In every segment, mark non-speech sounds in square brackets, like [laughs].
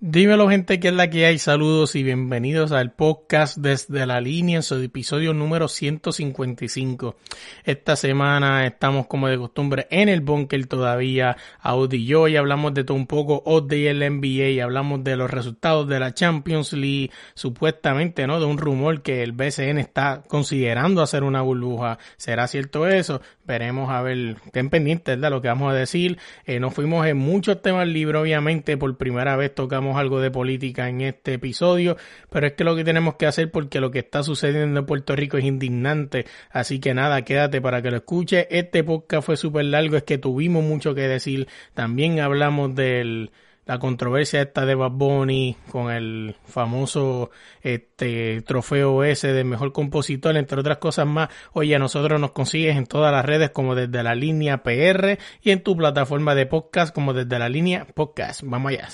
Dímelo gente, que es la que hay? Saludos y bienvenidos al podcast desde la línea en su episodio número 155. Esta semana estamos como de costumbre en el bunker todavía, Audi y yo, y hablamos de todo un poco, y el NBA, y hablamos de los resultados de la Champions League, supuestamente, ¿no? De un rumor que el BCN está considerando hacer una burbuja. ¿Será cierto eso? Veremos a ver, estén pendientes de lo que vamos a decir. Eh, nos fuimos en muchos temas libres, obviamente, por primera vez tocamos algo de política en este episodio, pero es que lo que tenemos que hacer porque lo que está sucediendo en Puerto Rico es indignante, así que nada, quédate para que lo escuche. Este podcast fue súper largo, es que tuvimos mucho que decir, también hablamos del la controversia esta de Bad Bunny con el famoso este trofeo ese de mejor compositor, entre otras cosas más. Oye, a nosotros nos consigues en todas las redes como desde la línea PR y en tu plataforma de podcast como desde la línea podcast. Vamos allá.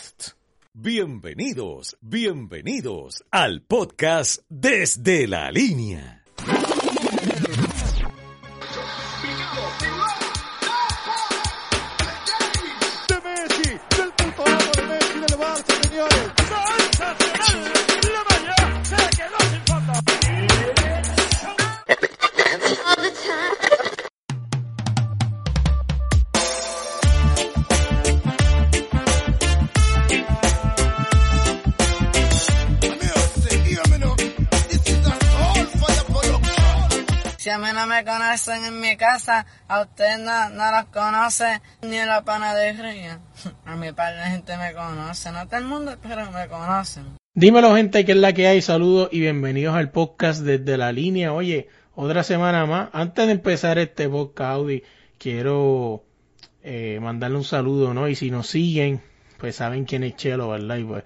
Bienvenidos, bienvenidos al podcast Desde la Línea. A mí no me conocen en mi casa, a ustedes no, no los conoce ni en la panadería. [laughs] A mi par de gente me conoce, no todo el mundo, pero me conocen. Dímelo gente, que es la que hay, saludos y bienvenidos al podcast desde la línea. Oye, otra semana más. Antes de empezar este podcast, Audi, quiero eh, mandarle un saludo, ¿no? Y si nos siguen, pues saben quién es Chelo, ¿verdad? Y pues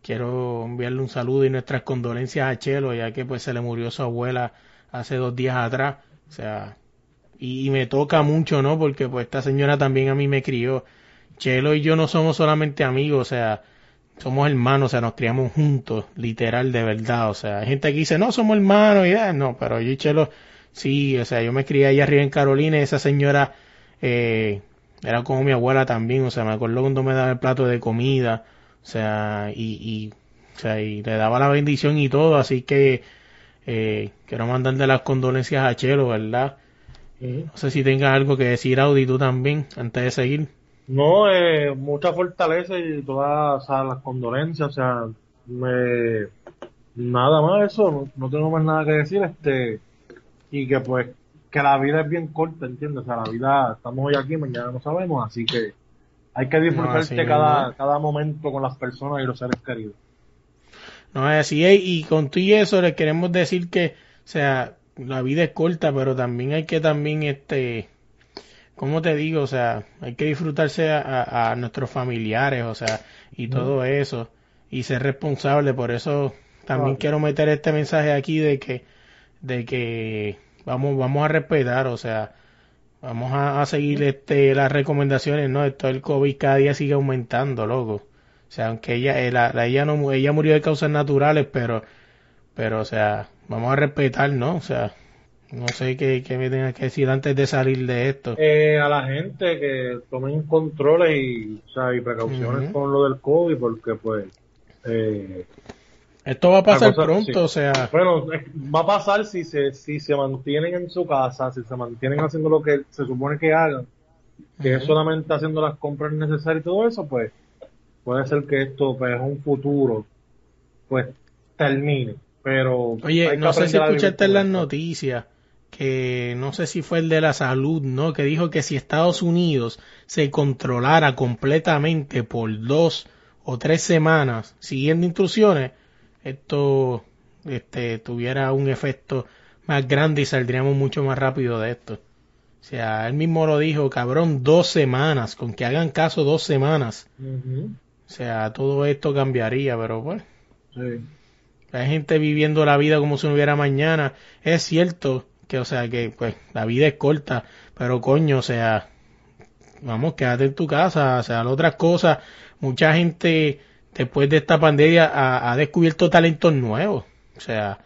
quiero enviarle un saludo y nuestras condolencias a Chelo, ya que pues se le murió su abuela hace dos días atrás. O sea, y, me toca mucho, ¿no? Porque pues esta señora también a mí me crió. Chelo y yo no somos solamente amigos, o sea, somos hermanos, o sea, nos criamos juntos, literal, de verdad, o sea, hay gente que dice, no, somos hermanos, y ah, no, pero yo y Chelo, sí, o sea, yo me crié allá arriba en Carolina y esa señora eh, era como mi abuela también, o sea, me acuerdo cuando me daba el plato de comida, o sea, y, y, o sea, y le daba la bendición y todo, así que eh, quiero mandarle las condolencias a Chelo, ¿verdad? No sé si tengas algo que decir, Audi, tú también, antes de seguir. No, eh, mucha fortaleza y todas o sea, las condolencias, o sea, me, nada más eso, no, no tengo más nada que decir, este, y que pues, que la vida es bien corta, ¿entiendes? O sea, la vida, estamos hoy aquí, mañana no sabemos, así que hay que disfrutarse así cada, mismo. cada momento con las personas y los seres queridos. No es así, y con todo y eso les queremos decir que, o sea, la vida es corta, pero también hay que también, este, ¿cómo te digo? O sea, hay que disfrutarse a, a- a nuestros familiares, o sea, y todo eso, y ser responsable, por eso también quiero meter este mensaje aquí de que, de que vamos, vamos a respetar, o sea, vamos a, a seguir este, las recomendaciones, ¿no? Esto del COVID cada día sigue aumentando, loco. O sea, aunque ella, eh, la, la- ella no, ella murió de causas naturales, pero, pero, o sea, vamos a respetar, ¿no? O sea, no sé qué, qué me tengas que decir antes de salir de esto. Eh, a la gente que tomen controles y, o sea, y precauciones con lo del COVID, porque pues, eh, Esto va a pasar cosa- pronto, sí. o sea, Bueno, va a pasar si se, si se mantienen en su casa, si se mantienen haciendo lo que se supone que hagan, que es solamente haciendo las compras necesarias y todo eso, pues puede ser que esto, pues en un futuro, pues termine. Pero Oye, no sé si escuchaste en las noticias que no sé si fue el de la salud, ¿no? Que dijo que si Estados Unidos se controlara completamente por dos o tres semanas siguiendo instrucciones, esto este, tuviera un efecto más grande y saldríamos mucho más rápido de esto. O sea, él mismo lo dijo, cabrón, dos semanas, con que hagan caso dos semanas. Ujú. O sea, todo esto cambiaría, pero pues, Sí. hay gente viviendo la vida como si no hubiera mañana. Es cierto que, o sea, que pues la vida es corta, pero coño, o sea, vamos, quédate en tu casa, o sea, otras cosas, mucha gente después de esta pandemia ha, ha descubierto talentos nuevos, o sea,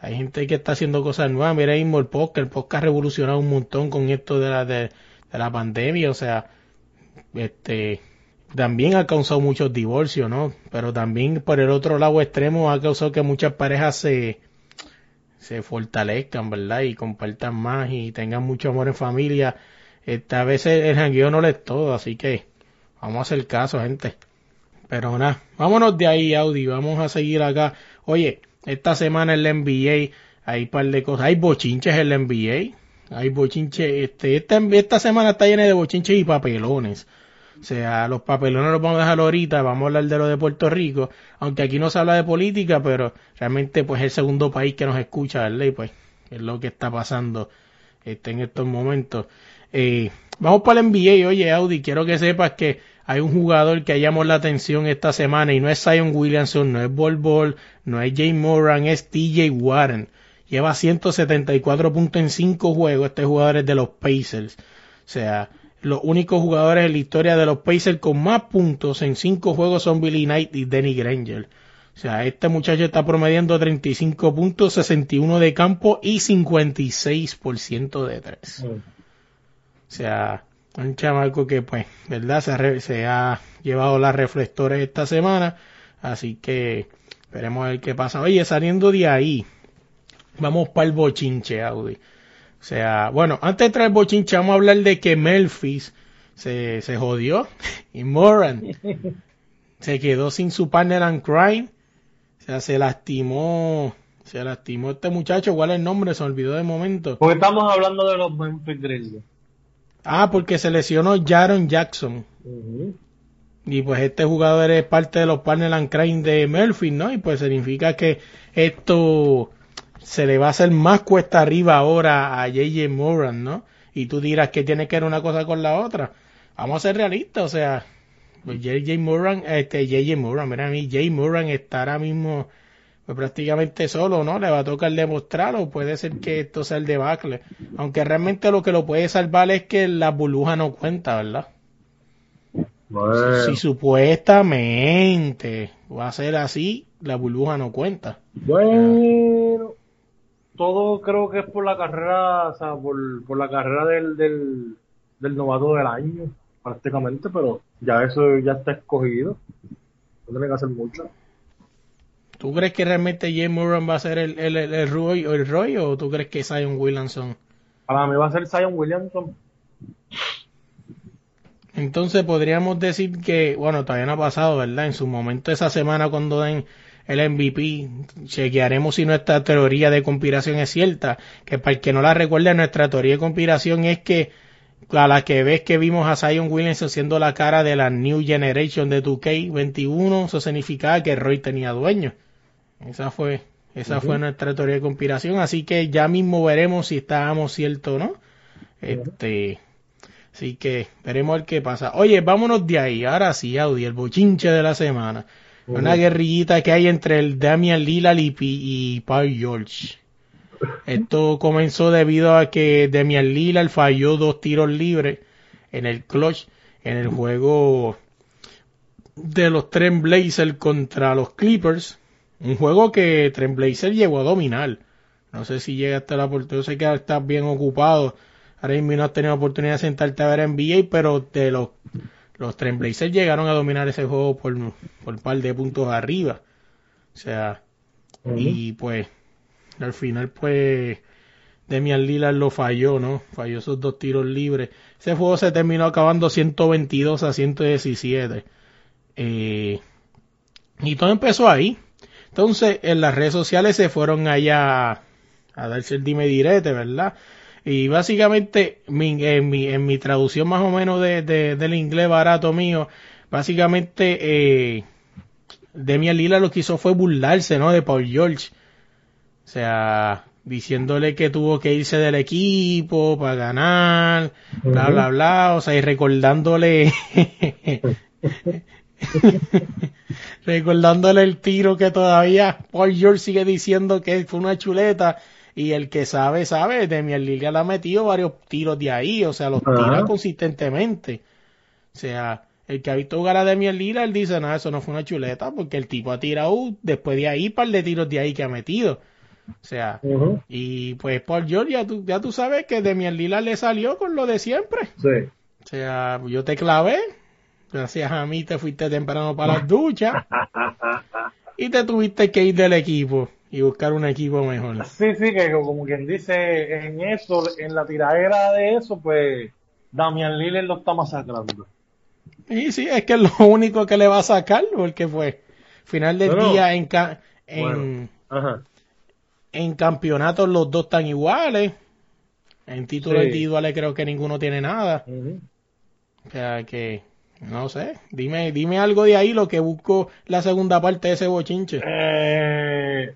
hay gente que está haciendo cosas nuevas, mira mismo el podcast, el podcast ha revolucionado un montón con esto de la, de, de la pandemia, o sea, este, también ha causado muchos divorcios, ¿no? Pero también por el otro lado extremo ha causado que muchas parejas se, se fortalezcan, ¿verdad? Y compartan más y tengan mucho amor en familia. Este, a veces el jangueo no le es todo, así que vamos a hacer caso, gente. Pero nada, vámonos de ahí, Audi, vamos a seguir acá. Oye, esta semana en la NBA hay un par de cosas, hay bochinches en la NBA, hay bochinches, este, esta, esta semana está llena de bochinches y papelones. O sea, los papelones los vamos a dejar ahorita, vamos a hablar de lo de Puerto Rico, aunque aquí no se habla de política, pero realmente pues es el segundo país que nos escucha, ¿verdad? Y pues es lo que está pasando este, en estos momentos. Eh, vamos para el NBA, oye Audi, quiero que sepas que hay un jugador que llamó la atención esta semana y no es Zion Williamson, no es Bol Bol, no es Jay Moran, es TJ Warren. Lleva 174 puntos en 5 juegos, este jugador es de los Pacers. O sea, los únicos jugadores en la historia de los Pacers con más puntos en 5 juegos son Billy Knight y Danny Granger. O sea, este muchacho está promediando 35 puntos, 61 de campo y 56% de 3. O sea, un chamaco que pues, ¿verdad? Se re- se ha llevado las reflectores esta semana. Así que esperemos a ver qué pasa. Oye, saliendo de ahí, vamos para el bochinche, Audi. O sea, bueno, antes de entrar al bochinche, vamos a hablar de que Memphis se, se jodió [laughs] y Moran [laughs] se quedó sin su partner and crime. O sea, se lastimó, se lastimó este muchacho. ¿Cuál es el nombre? Se me olvidó de momento. Porque estamos hablando de los Memphis Grizzlies. Ah, porque se lesionó Jaron Jackson. Y pues este jugador es parte de los partner and crime de Memphis, ¿no? Y pues significa que esto se le va a hacer más cuesta arriba ahora a JJ Moran, ¿no? Y tú dirás que tiene que ver una cosa con la otra. Vamos a ser realistas, o sea, pues JJ Moran, este JJ Moran, mira a mí, Jay Moran está ahora mismo pues, prácticamente solo, ¿no? Le va a tocar demostrar o puede ser que esto sea el debacle. Aunque realmente lo que lo puede salvar es que la burbuja no cuenta, ¿verdad? Bueno, Si supuestamente va a ser así, la burbuja no cuenta. bueno, todo creo que es por la carrera, o sea, por, por la carrera del, del, del novato del año, prácticamente, pero ya eso ya está escogido. No tiene que hacer mucho. ¿Tú crees que realmente Jay Moran va a ser el, el, el, el Roy, o el Roy o tú crees que Zion Williamson? Para mí va a ser Zion Williamson. Entonces podríamos decir que, bueno, todavía no ha pasado, ¿verdad? En su momento esa semana cuando den el MVP, chequearemos si nuestra teoría de conspiración es cierta, que para el que no la recuerde, nuestra teoría de conspiración es que a la que ves que vimos a Zion Williamson siendo la cara de la New Generation de 2K21, eso significaba que Roy tenía dueño. Esa fue, esa fue nuestra teoría de conspiración, así que ya mismo veremos si estábamos ciertos o no. Este, así que veremos ver qué pasa. Oye, vámonos de ahí, ahora sí, Audi, el bochinche de la semana. Una guerrillita que hay entre el Damian Lillard y, y Paul George. Esto comenzó debido a que Damian Lillard falló dos tiros libres en el clutch en el juego de los Trent Blazers contra los Clippers. Un juego que Trent Blazers llegó a dominar. No sé si llega hasta la oportunidad. Yo sé que estás bien ocupado. Ahora mismo no has tenido oportunidad de sentarte a ver NBA, pero de los, los Trent Blazers llegaron a dominar ese juego por, por un par de puntos arriba. O sea, y pues al final pues Demian Lillard lo falló, ¿no? Falló esos dos tiros libres. Ese juego se terminó acabando 122 a 117. Eh, y todo empezó ahí. Entonces en las redes sociales se fueron allá a darse el dime direte, ¿verdad? Y básicamente mi- en, mi, en mi traducción más o menos de, de- del inglés barato mío, básicamente eh, Demian Lillard lo que hizo fue burlarse, ¿no? De Paul George. O sea, diciéndole que tuvo que irse del equipo para ganar, bla, bla, bla. O sea, y recordándole [laughs] recordándole el tiro que todavía Paul George sigue diciendo que fue una chuleta y el que sabe, sabe, Demian Lillard ha metido varios tiros de ahí, o sea, los Ajá. tira consistentemente. O sea, el que ha visto jugar a Demian Lillard él dice, no, eso no fue una chuleta, porque el tipo ha tirado después de ahí par de tiros de ahí que ha metido. O sea, y pues Paul George ya tú, ya tú sabes que Demian Lillard le salió con lo de siempre. Sí. O sea, yo te clavé, gracias a mí te fuiste temprano para las duchas [laughs] y te tuviste que ir del equipo y buscar un equipo mejor. Sí, sí, que como quien dice, en eso, en la tiradera de eso, pues Damian Lillard lo está masacrando. Y sí, es que es lo único que le va a sacar, porque pues, final del día en, ca- en, Bueno. En campeonatos los dos están iguales. En títulos Sí. individuales creo que ninguno tiene nada. O sea que, no sé, dime, dime algo de ahí lo que busco la segunda parte de ese bochinche. Eh,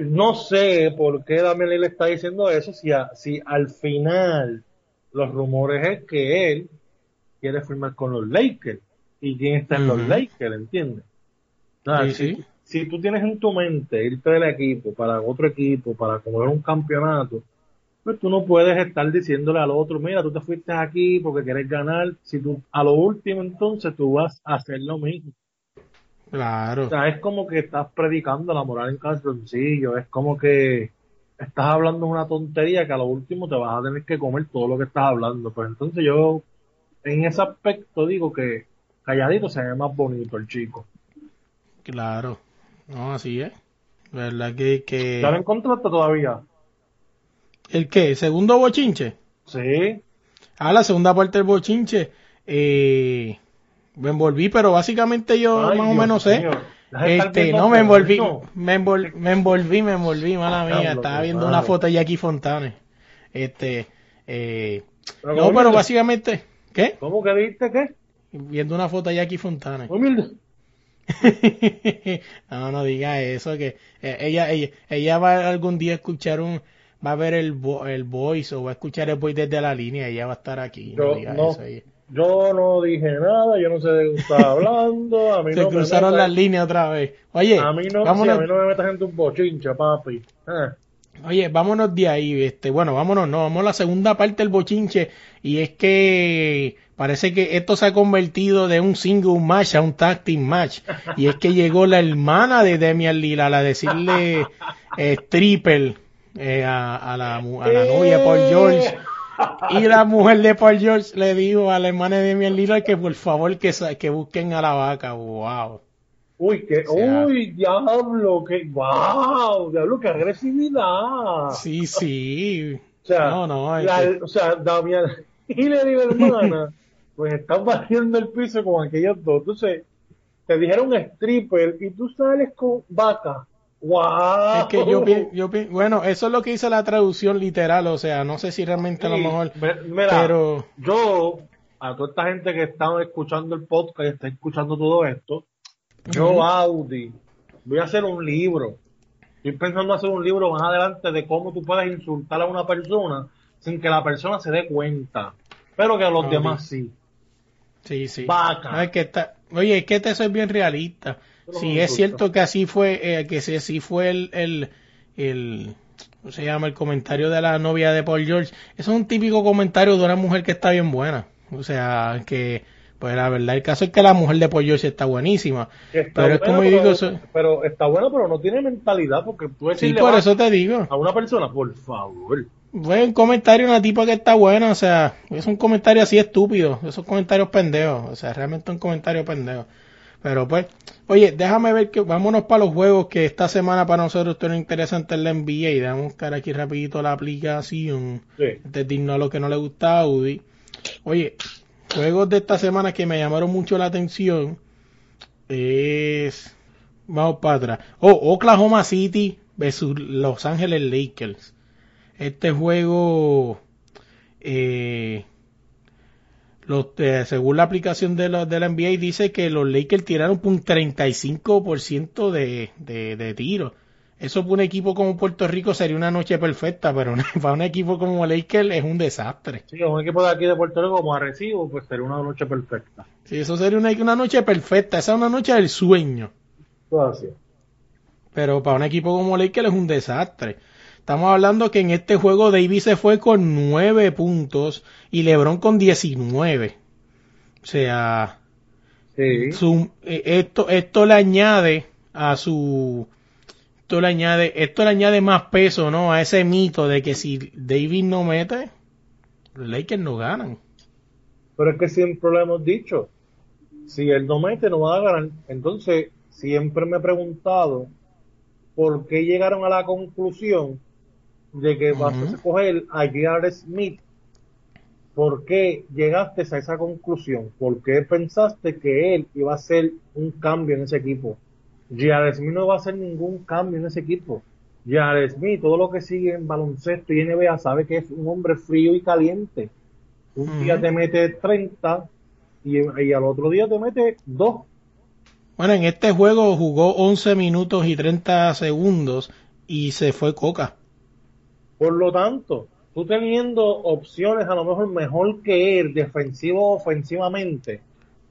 no sé por qué Damian Lillard está diciendo eso, si, a- si al final los rumores es que él quiere firmar con los Lakers. ¿Y quién está en los. Lakers? ¿Entiendes? Sí, si, sí. si tú tienes en tu mente irte del equipo para otro equipo, para coger un campeonato, pues tú no puedes estar diciéndole al otro, mira, tú te fuiste aquí porque quieres ganar. Si tú, a lo último entonces tú vas a hacer lo mismo. Claro. O sea, es como que estás predicando la moral en calzoncillo, es como que estás hablando una tontería que a lo último te vas a tener que comer todo lo que estás hablando. Pues entonces yo, en ese aspecto digo que calladito se ve más bonito el chico. Claro, no, así es. ¿Verdad que, que... ¿Ya lo encontraste todavía? ¿El qué? ¿El segundo bochinche? Sí. Ah, la segunda parte del bochinche. Eh, me envolví, pero básicamente yo Ay, más o menos sé. Este, no, me envolví, me envolví, me envolví, me envolví, mala mía. Estaba viendo una foto de Jackie Fontane. Este, eh, Pero no, pero básicamente, ¿qué? ¿Cómo que viste qué? Viendo una foto de Jackie Fontane. Humilde. [laughs] no, no diga eso, que eh, ella, ella, ella va algún día a escuchar un, va a ver el, el voice o va a escuchar el voice desde la línea, ella va a estar aquí. No Yo diga no, eso. ella- yo no dije nada, yo no sé de qué estás hablando, a mí Se no me cruzaron las líneas otra vez. Oye, a mí no, sí, a mí no me metas en tu bochincha, papi. Ah. oye, vámonos de ahí, este, bueno, vámonos, no, vamos a la segunda parte del bochinche y es que parece que esto se ha convertido de un single match a un tag team match y es que llegó la hermana de Demian Lillard a decirle eh, triple eh, a, a la, a la novia Paul [laughs] George y la mujer de Paul George le dijo a la hermana de Demian Lillard que por favor que, que busquen a la vaca, wow. Uy, que, O sea- uy, diablo, que, wow, diablo, qué agresividad. Sí, sí. O sea, No, no, la- que- o sea, y la hermana, [laughs] pues están batiendo el piso con aquellos dos. Entonces, te dijeron stripper y tú sales con vaca. Wow. Es que yo, yo bueno, eso es lo que dice la traducción literal, o sea, no sé si realmente a lo mejor, me- mira, pero yo, a toda esta gente que está escuchando el podcast y está escuchando todo esto, yo. Audi, voy a hacer un libro. Estoy pensando hacer un libro más adelante de cómo tú puedes insultar a una persona sin que la persona se dé cuenta, pero que a los Audi. demás sí. sí, sí. Vaca. No, es que está, oye, es que te soy bien realista. No es cierto que así fue, eh, que si así fue el, el, el, ¿cómo se llama? El comentario de la novia de Paul George. Eso es un típico comentario de una mujer que está bien buena. O sea, que, pues la verdad, el caso es que la mujer de Paul George está buenísima. Está Pero es buena, como yo digo, eso- pero está bueno, pero no tiene mentalidad porque tú Sí, por eso te digo. a una persona, por favor. Fue un comentario de una tipa que está buena, o sea, es un comentario así estúpido, esos comentarios pendejos, o sea, realmente un comentario pendejo. Pero pues, oye, déjame ver que vámonos para los juegos que esta semana para nosotros estuvieron interesantes en la NBA damos buscar aquí rapidito la aplicación Sí. antes de irnos a lo que no le gusta a Audi. Oye, juegos de esta semana que me llamaron mucho la atención es vamos para atrás. Oh, Oklahoma City versus Los Ángeles Lakers. Este juego eh, los, eh, según la aplicación de, los, de la NBA dice que los Lakers tiraron un 35% de, de, de tiros. eso para un equipo como Puerto Rico sería una noche perfecta, pero una- [laughs] para un equipo como Lakers es un desastre. Sí, un equipo de aquí de Puerto Rico como Arecibo, pues sería una noche perfecta. Sí, eso sería una, una noche perfecta, esa es una noche del sueño. Todo así. Pero para un equipo como Lakers es un desastre. Estamos hablando que en este juego Davis se fue con 9 puntos y LeBron con 19. O sea, Sí. su- eh, esto, esto le añade a su esto le añade esto le añade más peso no a ese mito de que si Davis no mete los Lakers no ganan Pero es que siempre lo hemos dicho. Si él no mete, no va a ganar. Entonces, siempre me he preguntado por qué llegaron a la conclusión de que vas a escoger a J.R. Smith. ¿Por qué llegaste a esa conclusión? ¿Por qué pensaste que él iba a hacer un cambio en ese equipo? J.R. Smith no va a hacer ningún cambio en ese equipo. J.R. Smith, todo lo que sigue en baloncesto y NBA, sabe que es un hombre frío y caliente. Un día te mete 30 y, y al otro día te mete 2. bueno en este juego jugó 11 minutos y 30 segundos y se fue Coca Por lo tanto, tú teniendo opciones a lo mejor mejor que él, defensivo o ofensivamente,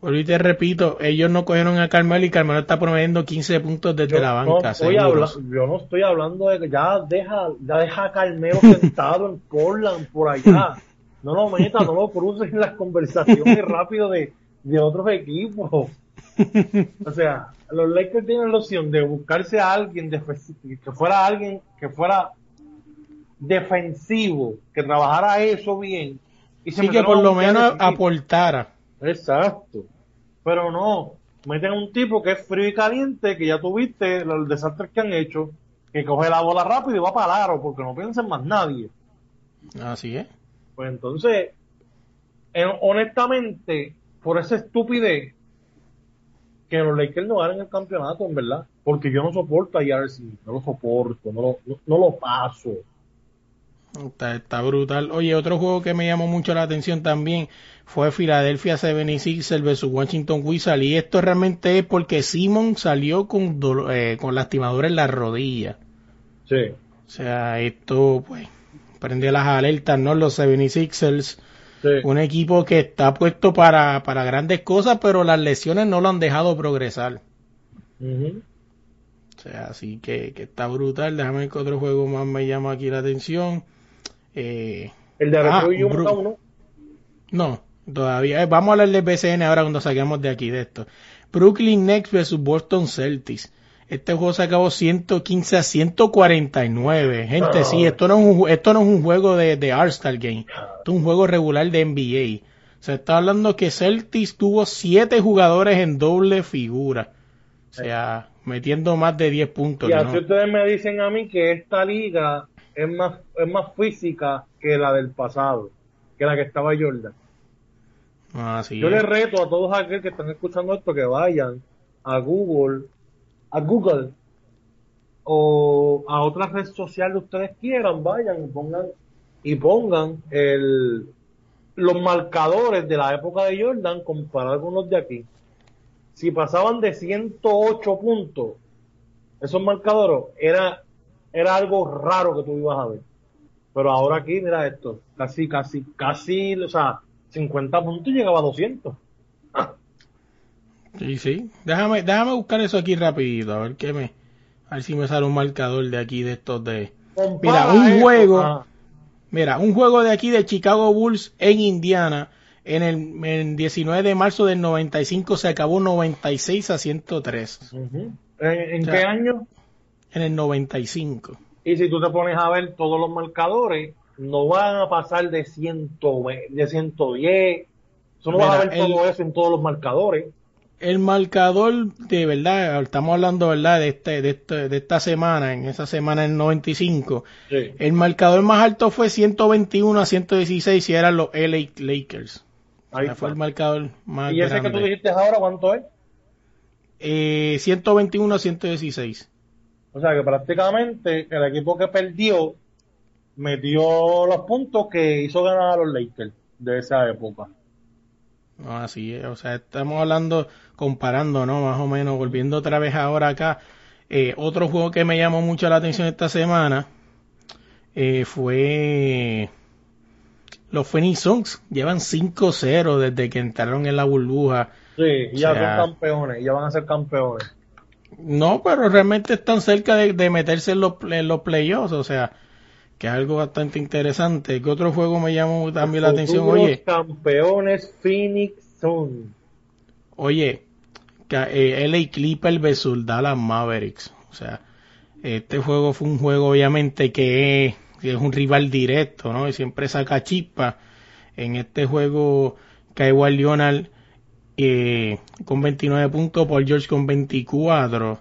y te repito, ellos no cogieron a Carmelo y Carmelo está promediando 15 puntos desde yo la no banca, estoy seguros. habla- yo no estoy hablando de que ya deja, ya deja a Carmelo sentado en Portland por allá. No lo metas, no lo cruces en las conversaciones [laughs] rápido de, de otros equipos. O sea, los Lakers tienen la opción de buscarse a alguien defe- que fuera alguien que fuera defensivo, que trabajara eso bien. Y se Sí que por lo menos aportara. Exacto. Pero no, meten a un tipo que es frío y caliente, que ya tuviste los desastres que han hecho, que coge la bola rápido y va para el aro, porque no piensa en más nadie. Así es. Pues entonces, eh, honestamente, por esa estupidez, que los Lakers no ganen el campeonato, en verdad. Porque yo no soporto a. Smith, no lo soporto, no lo, no, no lo paso. Está, está brutal. Oye, otro juego que me llamó mucho la atención también fue Philadelphia 76ers versus Washington Wizards. Y esto realmente es porque Simon salió con, eh, con lastimadura en la rodilla. Sí. O sea, esto pues prende las alertas, ¿no? Los 76ers, sí. un equipo que está puesto para, para grandes cosas, pero las lesiones no lo han dejado progresar. Ujú. O sea, así que, que está brutal. Déjame ver qué otro juego más me llama aquí la atención. Eh, El de Ah, Arroyo Bru- uno. No, todavía. eh, Vamos a hablar del BCN ahora cuando saquemos de aquí de esto. Brooklyn Nets versus Boston Celtics. Este juego se acabó 115 a 149. Gente, sí, esto no es un, esto no es un juego de, de All-Star Game. Esto es un juego regular de NBA. Se está hablando que Celtics tuvo 7 jugadores en doble figura. O sea, metiendo más de 10 puntos. Y ¿no? así ustedes me dicen a mí que esta liga es más, es más física que la del pasado, que la que estaba Jordan. Así Yo es. les reto a todos aquellos que están escuchando esto que vayan a Google, a Google o a otra red social que ustedes quieran, vayan y pongan y pongan el los marcadores de la época de Jordan comparados con los de aquí. Si pasaban de 108 puntos, esos marcadores era era algo raro que tú ibas a ver. Pero ahora aquí, mira esto, casi, casi, casi, o sea, 50 puntos y llegaba a 200. Sí, sí. Déjame, déjame buscar eso aquí rapidito, a ver qué me, a ver si me sale un marcador de aquí de estos de. Mira, un juego, ah, mira, un juego de aquí de Chicago Bulls en Indiana en el en 19 de marzo del 95 se acabó 96 a 103 ujú. ¿En, en O sea, qué año? En el 95. Y si tú te pones a ver todos los marcadores, no van a pasar de, 100, de 110. Eso no vas a Mira, ver el- todo eso en todos los marcadores. El marcador de verdad, estamos hablando verdad de este, de este, de esta semana, en esa semana del 95, Sí. el marcador más alto fue 121 a 116 y eran los LA Lakers. Ahí fue el marcador más Y ese que tú dijiste ahora, ¿cuánto es? Eh, 121 a 116. O sea que prácticamente el equipo que perdió metió los puntos que hizo ganar a los Lakers de esa época. No, así es. O sea, estamos hablando, comparando, ¿no? Más o menos, volviendo otra vez ahora acá. Eh, otro juego que me llamó mucho la atención esta semana eh, fue los Phoenix Suns. Llevan 5-0 desde que entraron en la burbuja. Sí, ya O sea- son campeones, ya van a ser campeones. No, pero realmente están cerca de, de meterse en los, en los playoffs, o sea, que es algo bastante interesante. ¿Qué otro juego me llamó también la atención? Oye, campeones Phoenix Suns. oye, eh, LA Clippers versus Dallas Mavericks. O sea, este juego fue un juego obviamente que es, que es un rival directo, ¿no? Y siempre saca chispa. En este juego, Kawhi Leonard eh, con 29 puntos, Paul George con 24.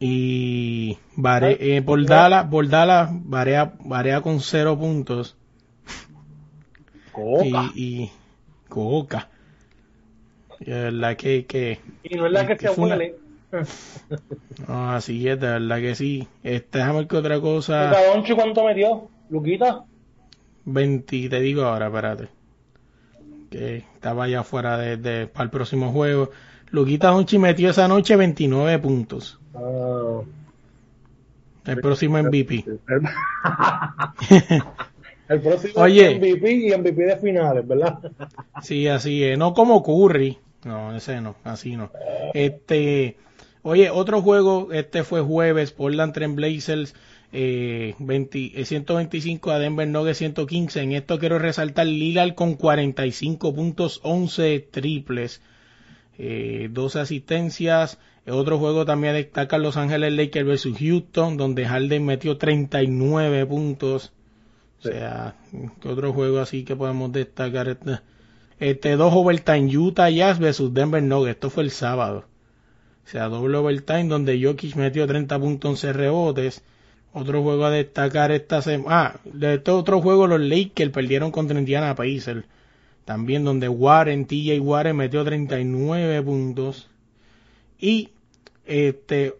Y Vare, eh, por Dallas, por Dallas, Varea, Varea con 0 puntos. Coca. Y, y Coca. Y de verdad que, que Y no es la que que se huele. [laughs] no, así es, de verdad que sí. Este, déjame ver que otra cosa. Doncic, ¿cuánto metió? Luquita. 20, te digo ahora, espérate. Que estaba ya fuera de, de- para el próximo juego. Luquita Donchi metió esa noche 29 puntos. Ah, El próximo MVP. el, [laughs] el próximo Oye. MVP y MVP de finales, ¿verdad? Sí, así es. No como Curry. No, ese no, así no. Este, oye, otro juego, este fue jueves, Portland Trail Blazers, eh, 20 eh, 125 a Denver Nuggets 115. En esto quiero resaltar Lillard con 45 puntos, 11 triples, eh, 12 asistencias. Otro juego también destaca Los Ángeles Lakers versus Houston, donde Harden metió 39 puntos. O sea, ¿qué otro juego así que podemos destacar? Este, este dos overtime Utah Jazz versus Denver Nuggets. Esto fue el sábado. O sea, doble overtime donde Jokic metió 30 puntos 11 rebotes. Otro juego a destacar esta semana. Ah, de este otro juego los Lakers perdieron contra Indiana Pacers. También donde Warren, TJ Warren metió 39 puntos. Y este,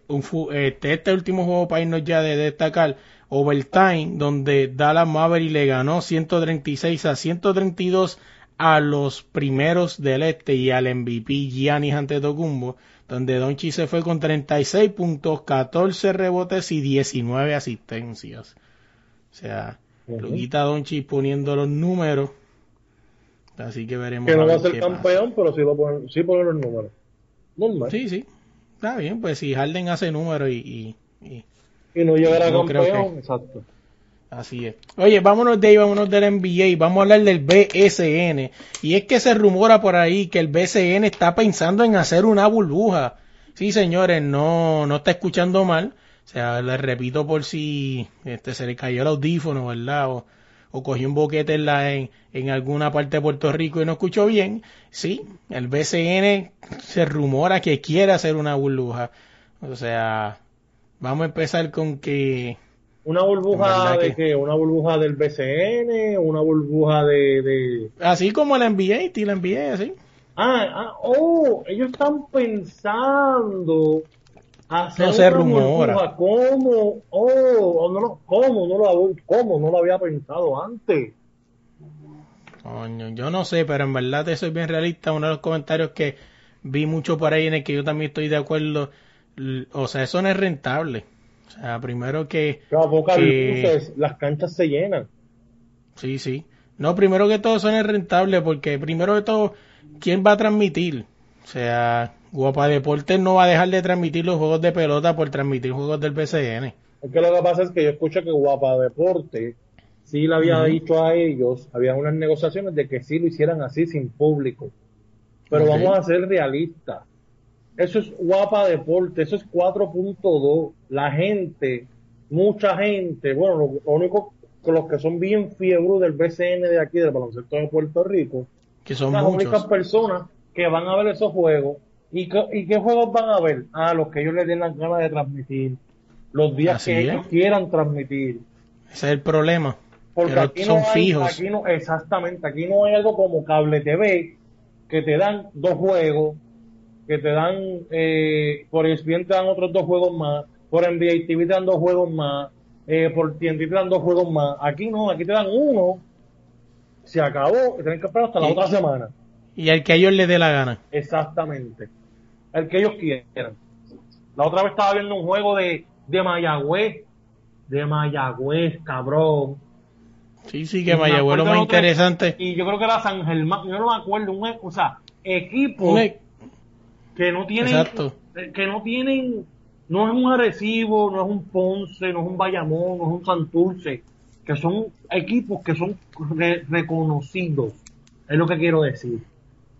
este, este último juego para irnos ya de destacar, Overtime, donde Dallas Maverick le ganó 136 a 132 a los primeros del este y al MVP Giannis Antetokounmpo, donde Doncic se fue con 36 puntos, 14 rebotes y 19 asistencias. O sea, Ujú. Luquita Doncic poniendo los números. Así que veremos. Que no va a ser pasa. campeón, pero sí, lo ponen, sí ponen los números. Normal. Sí, sí. Está bien, pues si Harden hace números y, y- y Y no llegará No campeón, que- exacto. Así es. Oye, vámonos de ahí, vámonos del NBA. Vamos a hablar del BSN. Y es que se rumora por ahí que el BSN está pensando en hacer una burbuja. Sí, señores, no, no está escuchando mal. O sea, les repito por si este, se le cayó el audífono, ¿verdad? O, o cogió un boquete en, la, en, en alguna parte de Puerto Rico y no escuchó bien. Sí, el BCN se rumora que quiere hacer una burbuja. O sea, vamos a empezar con que Una burbuja de que- que una burbuja del BCN, una burbuja de, de... así como la NBA, y la NBA, así. Ah, ah, oh, ellos están pensando hacer No se una rumora. burbuja. ¿Cómo? Oh, no. No lo, ¿Cómo? No lo había pensado antes. Coño, yo no sé, pero en verdad te soy bien realista. Uno de los comentarios que vi mucho por ahí en el que yo también estoy de acuerdo. O sea, eso no es rentable. O sea, primero que. Que a pocas que- luces las canchas se llenan. Sí, sí. No, primero que todo eso no es rentable porque primero que todo, ¿quién va a transmitir? O sea, Guapa Deportes no va a dejar de transmitir los juegos de pelota por transmitir juegos del BCN. Es que lo que pasa es que yo escucho que Guapa Deporte sí le había dicho a ellos, había unas negociaciones de que sí lo hicieran así sin público. Pero vamos a ser realistas. Eso es Guapa Deporte, eso es 4.2. La gente, mucha gente, bueno, lo, lo único que los que son bien fiebre del BCN de aquí, del baloncesto de Puerto Rico, Que son las únicas personas que van a ver esos juegos. ¿Y, qué- ¿Y qué juegos van a ver? Ah, los que ellos les den las ganas de transmitir. Los días Así que es. ellos quieran transmitir. Ese es el problema. Porque Pero aquí son no hay, fijos. aquí no, exactamente, aquí no hay algo como cable TV que te dan dos juegos, que te dan, eh, por ESPN te dan otros dos juegos más, por NBA TV te dan dos juegos más, eh, por TNT te dan dos juegos más. Aquí no, aquí te dan uno, se acabó, y tienen que esperar hasta la Y- otra semana. Y al que a ellos les dé la gana. Exactamente. El que ellos quieran. La otra vez estaba viendo un juego de, de Mayagüez, de Mayagüez, cabrón. Sí, sí, que Mayagüez lo más interesante. Y yo creo que era San Germán, yo no me acuerdo, un, o sea, equipo e- que no tienen, Exacto. que no tienen, no es un Arecibo, no es un Ponce, no es un Bayamón, no es un Santurce, que son equipos que son re- reconocidos, es lo que quiero decir.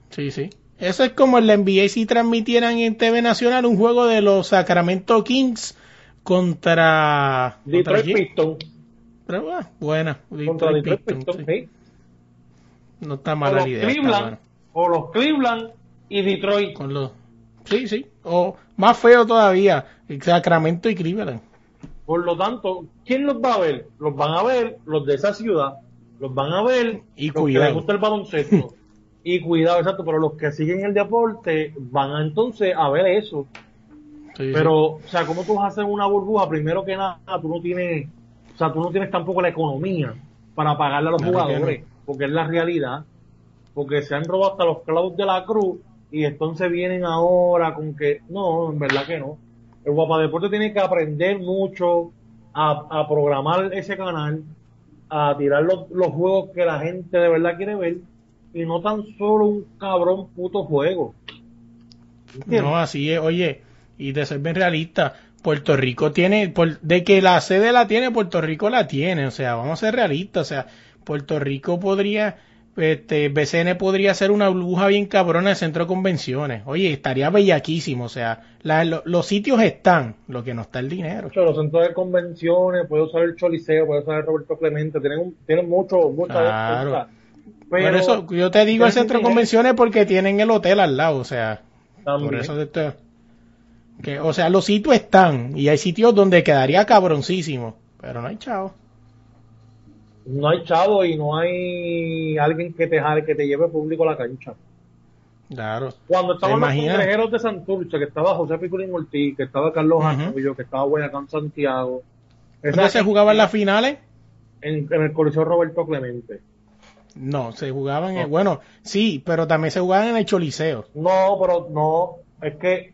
Sí, sí. Eso es como en la NBA si transmitieran en TV Nacional un juego de los Sacramento Kings contra... ¿contra Detroit? Pistons, Pero, ah, buena. contra Detroit Pistons, Pistons, sí. sí. No está mala los la idea. Cleveland, o los Cleveland y Detroit. Con los... Sí, sí. O más feo todavía, Sacramento y Cleveland. Por lo tanto, ¿quién los va a ver? Los van a ver los de esa ciudad, los van a ver Y los que cuidado. les gusta el baloncesto. [laughs] y cuidado, exacto, pero los que siguen el deporte van a entonces a ver eso. Sí, sí. Pero, o sea, ¿cómo tú vas a hacer una burbuja? Primero que nada, tú no tienes, o sea, tú no tienes tampoco la economía para pagarle a los Claro que jugadores, porque es la realidad, porque se han robado hasta los clavos de la cruz y entonces vienen ahora con que, no, en verdad que no. El Guapa Deporte tiene que aprender mucho a, programar ese canal, a tirar los, juegos que la gente de verdad quiere ver y no tan solo un cabrón puto juego. No, así es. Oye, y de ser bien realista, Puerto Rico tiene, por- de que la sede la tiene, Puerto Rico la tiene. O sea, vamos a ser realistas. O sea, Puerto Rico podría, este, BCN podría ser una burbuja bien cabrona de centro de convenciones. Oye, estaría bellaquísimo. O sea, la- lo- los sitios están, lo que no está el dinero. los centros de convenciones, puede usar el Choliseo, puede usar el Roberto Clemente, tienen, un- tienen mucho, muchas Claro. cosas. Por Pero eso, yo te digo el centro de convenciones porque tienen el hotel al lado. O sea, también. Por eso que, o sea, los sitios están y hay sitios donde quedaría cabroncísimo, pero no hay chavo. No hay chavo y no hay alguien que te jale, que te lleve público a la cancha. Claro. Cuando estaban los congrejeros de Santurce, que estaba José Piculín Ortiz, que estaba Carlos Ujú. Arroyo, que estaba Guayacán Santiago. ¿Dónde se jugaban las finales? en, en el Coliseo Roberto Clemente. No, se jugaban, en, No. bueno, sí, pero también se jugaban en el Choliseo. No, pero no, es que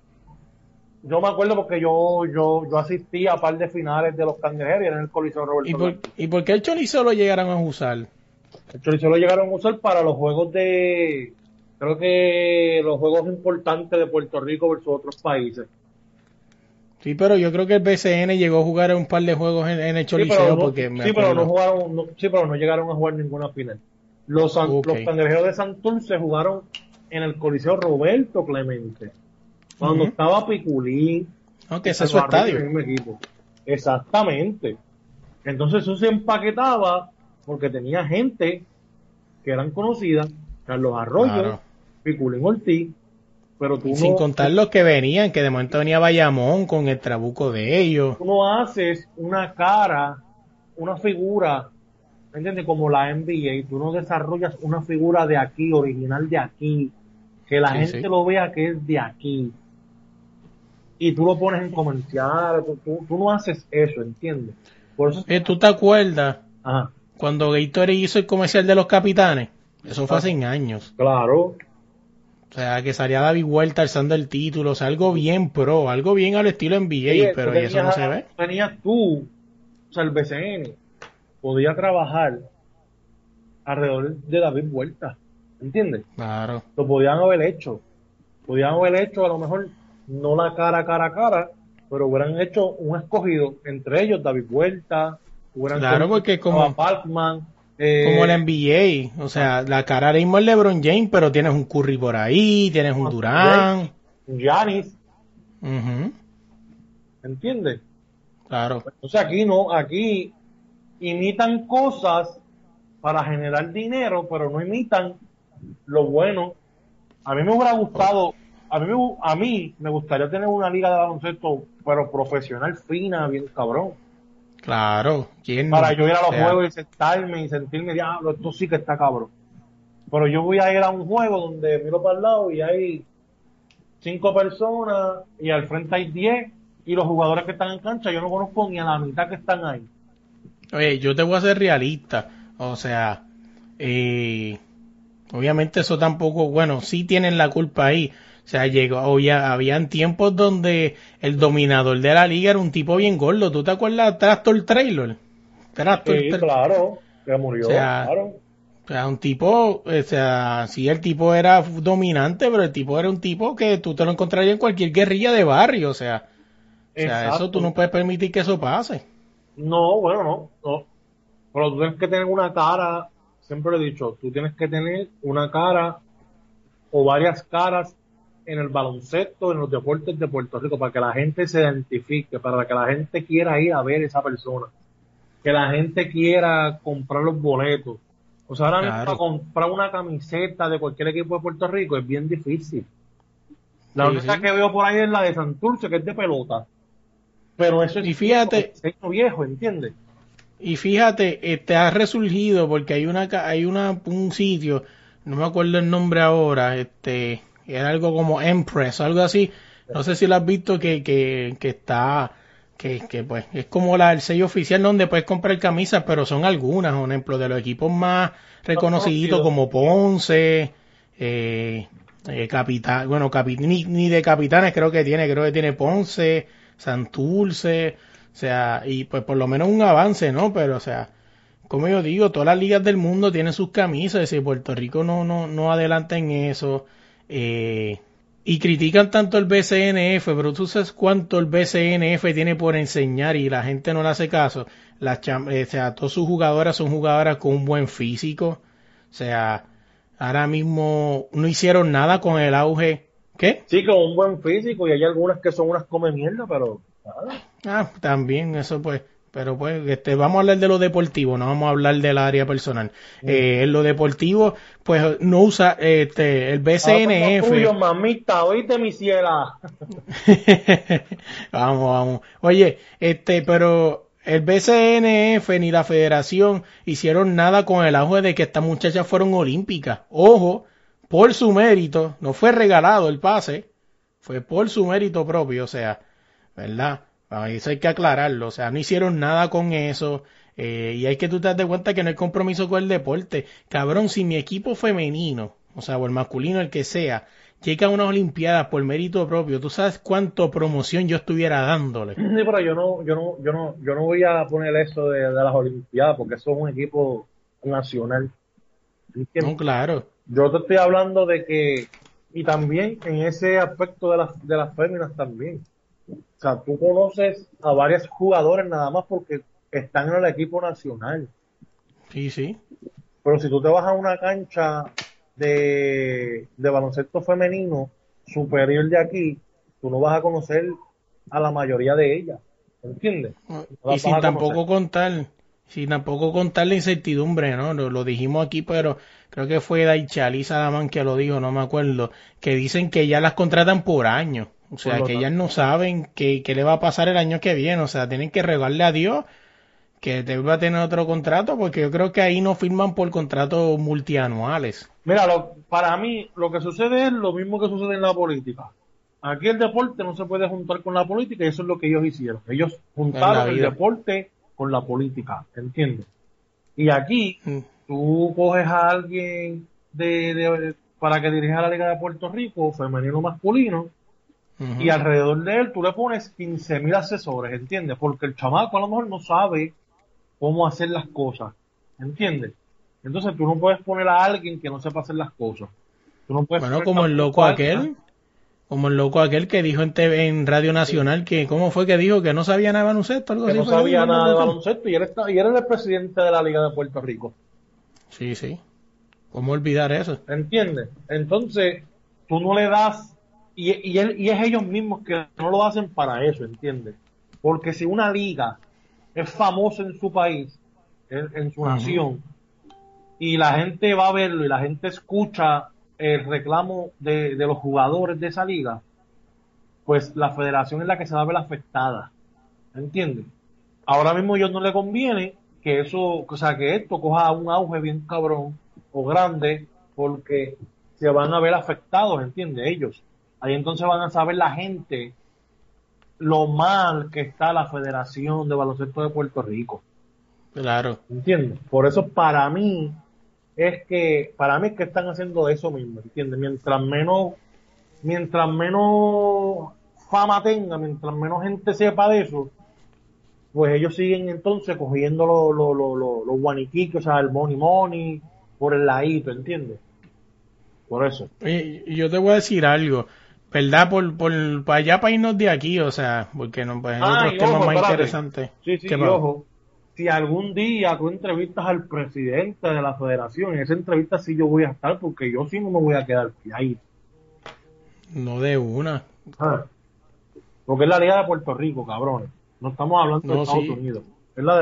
yo me acuerdo porque yo yo yo asistí a par de finales de los cangrejeros y era en el Coliseo Roberto ¿Y por. ¿Y por qué el Choliseo lo llegaron a usar? El Choliseo lo llegaron a usar para los juegos de, creo que los juegos importantes de Puerto Rico versus otros países. Sí, pero yo creo que el BCN llegó a jugar un par de juegos en, en el Sí, Choliseo pero, no, porque me sí, pero no jugaron, no- sí, pero no llegaron a jugar ninguna final. Los, san- Ok. los cangrejeros de Santurce jugaron en el Coliseo Roberto Clemente. Cuando estaba Piculín, No, que y ese es su estadio. equipo. Exactamente. Entonces eso se empaquetaba porque tenía gente que eran conocidas, Carlos Arroyo, Claro. Piculín Ortiz, pero tú sin no, contar los que venían, que de momento venía Bayamón con el trabuco de ellos. tú no haces una cara, una figura, ¿me entiendes? Como la NBA, tú no desarrollas una figura de aquí, original de aquí, que la Sí, gente sí. lo vea que es de aquí. Y tú lo pones en comerciales, tú, tú- tú no haces eso, ¿entiendes? Por eso, Eh, ¿Tú te acuerdas ajá, cuando Gatorade hizo el comercial de los capitanes? Eso fue hace años. claro, O sea, que salía David Huerta alzando el título, o sea, algo bien pro, algo bien al estilo NBA, pero tú ¿y eso no se ve. Tenías tú, o sea, el BCN, podía trabajar alrededor de David Vuelta, ¿entiendes? Claro. Lo podían haber hecho. Podían haber hecho a lo mejor no la cara cara a cara, pero hubieran hecho un escogido entre ellos, David Vuelta, hubieran Claro, hecho porque como- a Parkman, eh, Como la NBA, o sea, la cara ahora mismo es LeBron James, pero tienes un Curry por ahí, tienes un Durán. Giannis, Ujú, ¿entiendes? Claro. Entonces aquí no, aquí imitan cosas para generar dinero, pero no imitan lo bueno. A mí me hubiera gustado, a mí a mí me gustaría tener una liga de baloncesto, pero profesional, fina, bien cabrón. Claro. ¿Quién? Para yo ir a los sea, juegos y sentarme y sentirme, diablo, esto sí que está cabrón. Pero yo voy a ir a un juego donde miro para el lado y hay cinco personas y al frente hay diez y los jugadores que están en cancha yo no conozco ni a la mitad que están ahí. Oye, yo te voy a ser realista. O sea, eh, Obviamente eso tampoco, bueno, sí tienen la culpa ahí. O sea, llegó, ya habían tiempos donde el dominador de la liga era un tipo bien gordo. ¿Tú te acuerdas? Tractor Trailer. Tractor Sí, claro, que murió, O sea, claro. O sea, un tipo, o sea, sí, el tipo era dominante, pero el tipo era un tipo que tú te lo encontrarías en cualquier guerrilla de barrio. O sea, o sea eso tú no puedes permitir que eso pase. No, bueno, no, no. Pero tú tienes que tener una cara, siempre lo he dicho, tú tienes que tener una cara o varias caras en el baloncesto, en los deportes de Puerto Rico, para que la gente se identifique, para que la gente quiera ir a ver esa persona, que la gente quiera comprar los boletos. O sea, ahora mismo Claro. para comprar una camiseta de cualquier equipo de Puerto Rico es bien difícil. La Sí, única sí. que veo por ahí es la de Santurce, que es de pelota. Pero eso es Y fíjate- diseño viejo, ¿entiendes? Y fíjate, este ha resurgido porque hay una hay una un sitio, no me acuerdo el nombre ahora, este era algo como Empress, algo así. No sé si lo has visto que que, que está que, que pues es como la el sello oficial donde puedes comprar camisas, pero son algunas, por ejemplo, de los equipos más reconocidos conocidos. como Ponce, eh, eh, Capitán, bueno, capi- ni, ni de capitanes creo que tiene, creo que tiene Ponce, Santurce, o sea, y pues por lo menos un avance, ¿no? Pero, o sea, como yo digo, todas las ligas del mundo tienen sus camisas, y Puerto Rico no, no, no adelanta en eso, eh, y critican tanto el BCNF, pero tú sabes cuánto el BCNF tiene por enseñar y la gente no le hace caso. Las cham- eh, o sea, todas sus jugadoras son jugadoras con un buen físico. O sea, ahora mismo no hicieron nada con el auge. ¿Qué? Sí, con un buen físico y hay algunas que son unas come mierda, pero nada. Ah, también, eso pues. Pero pues, este, vamos a hablar de lo deportivo, no vamos a hablar del área personal. Eh, en lo deportivo, pues no usa este, el BCNF. Tuyo, mamita, oíste mi ciela. [laughs] vamos, vamos. Oye, este, pero el BCNF ni la federación hicieron nada con el auge de que estas muchachas fueron olímpicas. Ojo, por su mérito, no fue regalado el pase, fue por su mérito propio, o sea, ¿verdad? Eso hay que aclararlo, o sea, no hicieron nada con eso. eh, y hay que tú te das de cuenta que no hay compromiso con el deporte. Cabrón, si mi equipo femenino, o sea, o el masculino, el que sea, llega a unas olimpiadas por mérito propio, tú sabes cuánto promoción yo estuviera dándole. Sí, pero yo no, yo no, yo no, yo no voy a poner eso de, de las Olimpiadas porque eso es un equipo nacional. No, claro. Yo te estoy hablando de que, y también en ese aspecto de las, de las féminas también. O sea, tú conoces a varias jugadores nada más porque están en el equipo nacional. Sí, sí. Pero si tú te vas a una cancha de, de baloncesto femenino superior de aquí, tú no vas a conocer a la mayoría de ellas. ¿Entiendes? No las Y sin tampoco contar, sin tampoco contar la incertidumbre, ¿no? Lo, lo dijimos aquí, pero creo que fue Daichali Salaman que lo dijo, no me acuerdo, que dicen que ya las contratan por año. O sea, que ellas no saben qué, qué le va a pasar el año que viene. O sea, tienen que regarle a Dios que debe a tener otro contrato, porque yo creo que ahí no firman por contratos multianuales. Mira, lo- para mí lo que sucede es lo mismo que sucede en la política. Aquí el deporte no se puede juntar con la política y eso es lo que ellos hicieron. Ellos juntaron el deporte con la política, ¿entiendes? Y aquí Mm. tú coges a alguien de, de- para que dirija la Liga de Puerto Rico, femenino o y alrededor de él tú le pones 15 mil asesores, ¿entiendes? Porque el chamaco a lo mejor no sabe cómo hacer las cosas, ¿entiendes? Entonces tú no puedes poner a alguien que no sepa hacer las cosas. Tú no puedes Bueno, como el loco aquel, como el loco aquel que dijo en, TV, en Radio Nacional que, ¿cómo fue que dijo? Que no sabía nada de baloncesto, algo que así no sabía nada de baloncesto y él, está, y él es el presidente de la Liga de Puerto Rico. Sí, sí. ¿Cómo olvidar eso? ¿Entiendes? Entonces, tú no le das, y, y, él- y es ellos mismos que no lo hacen para eso, ¿entiendes? Porque si una liga es famosa en su país, en, en su nación, y la gente va a verlo y la gente escucha el reclamo de, de los jugadores de esa liga, pues la federación es la que se va a ver afectada. ¿Entiendes? Ahora mismo a ellos no le conviene que eso, o sea, que esto coja un auge bien cabrón o grande, porque se van a ver afectados, ¿entiendes? Ellos. Ahí entonces van a saber la gente lo mal que está la Federación de Baloncesto de Puerto Rico. Claro. ¿Entiendes? Por eso para mí es que para mí es que están haciendo eso mismo, ¿entiendes? Mientras menos, mientras menos fama tenga, mientras menos gente sepa de eso, pues ellos siguen entonces cogiendo los los, los guaniquiques, o sea, el money money por el ladito, ¿entiendes? Por eso. Y yo te voy a decir algo, ¿verdad? Por, por, para allá, para irnos de aquí, o sea, porque no, pues hay Ah, otros y temas ojo, más espérate. interesantes. Sí, sí, ¿Qué y ojo, si algún día tú entrevistas al presidente de la federación, en esa entrevista sí yo voy a estar, porque yo sí no me voy a quedar ahí. No de una. Ah. Porque es la Liga de Puerto Rico, cabrones. No estamos hablando No, de Estados sí. Unidos.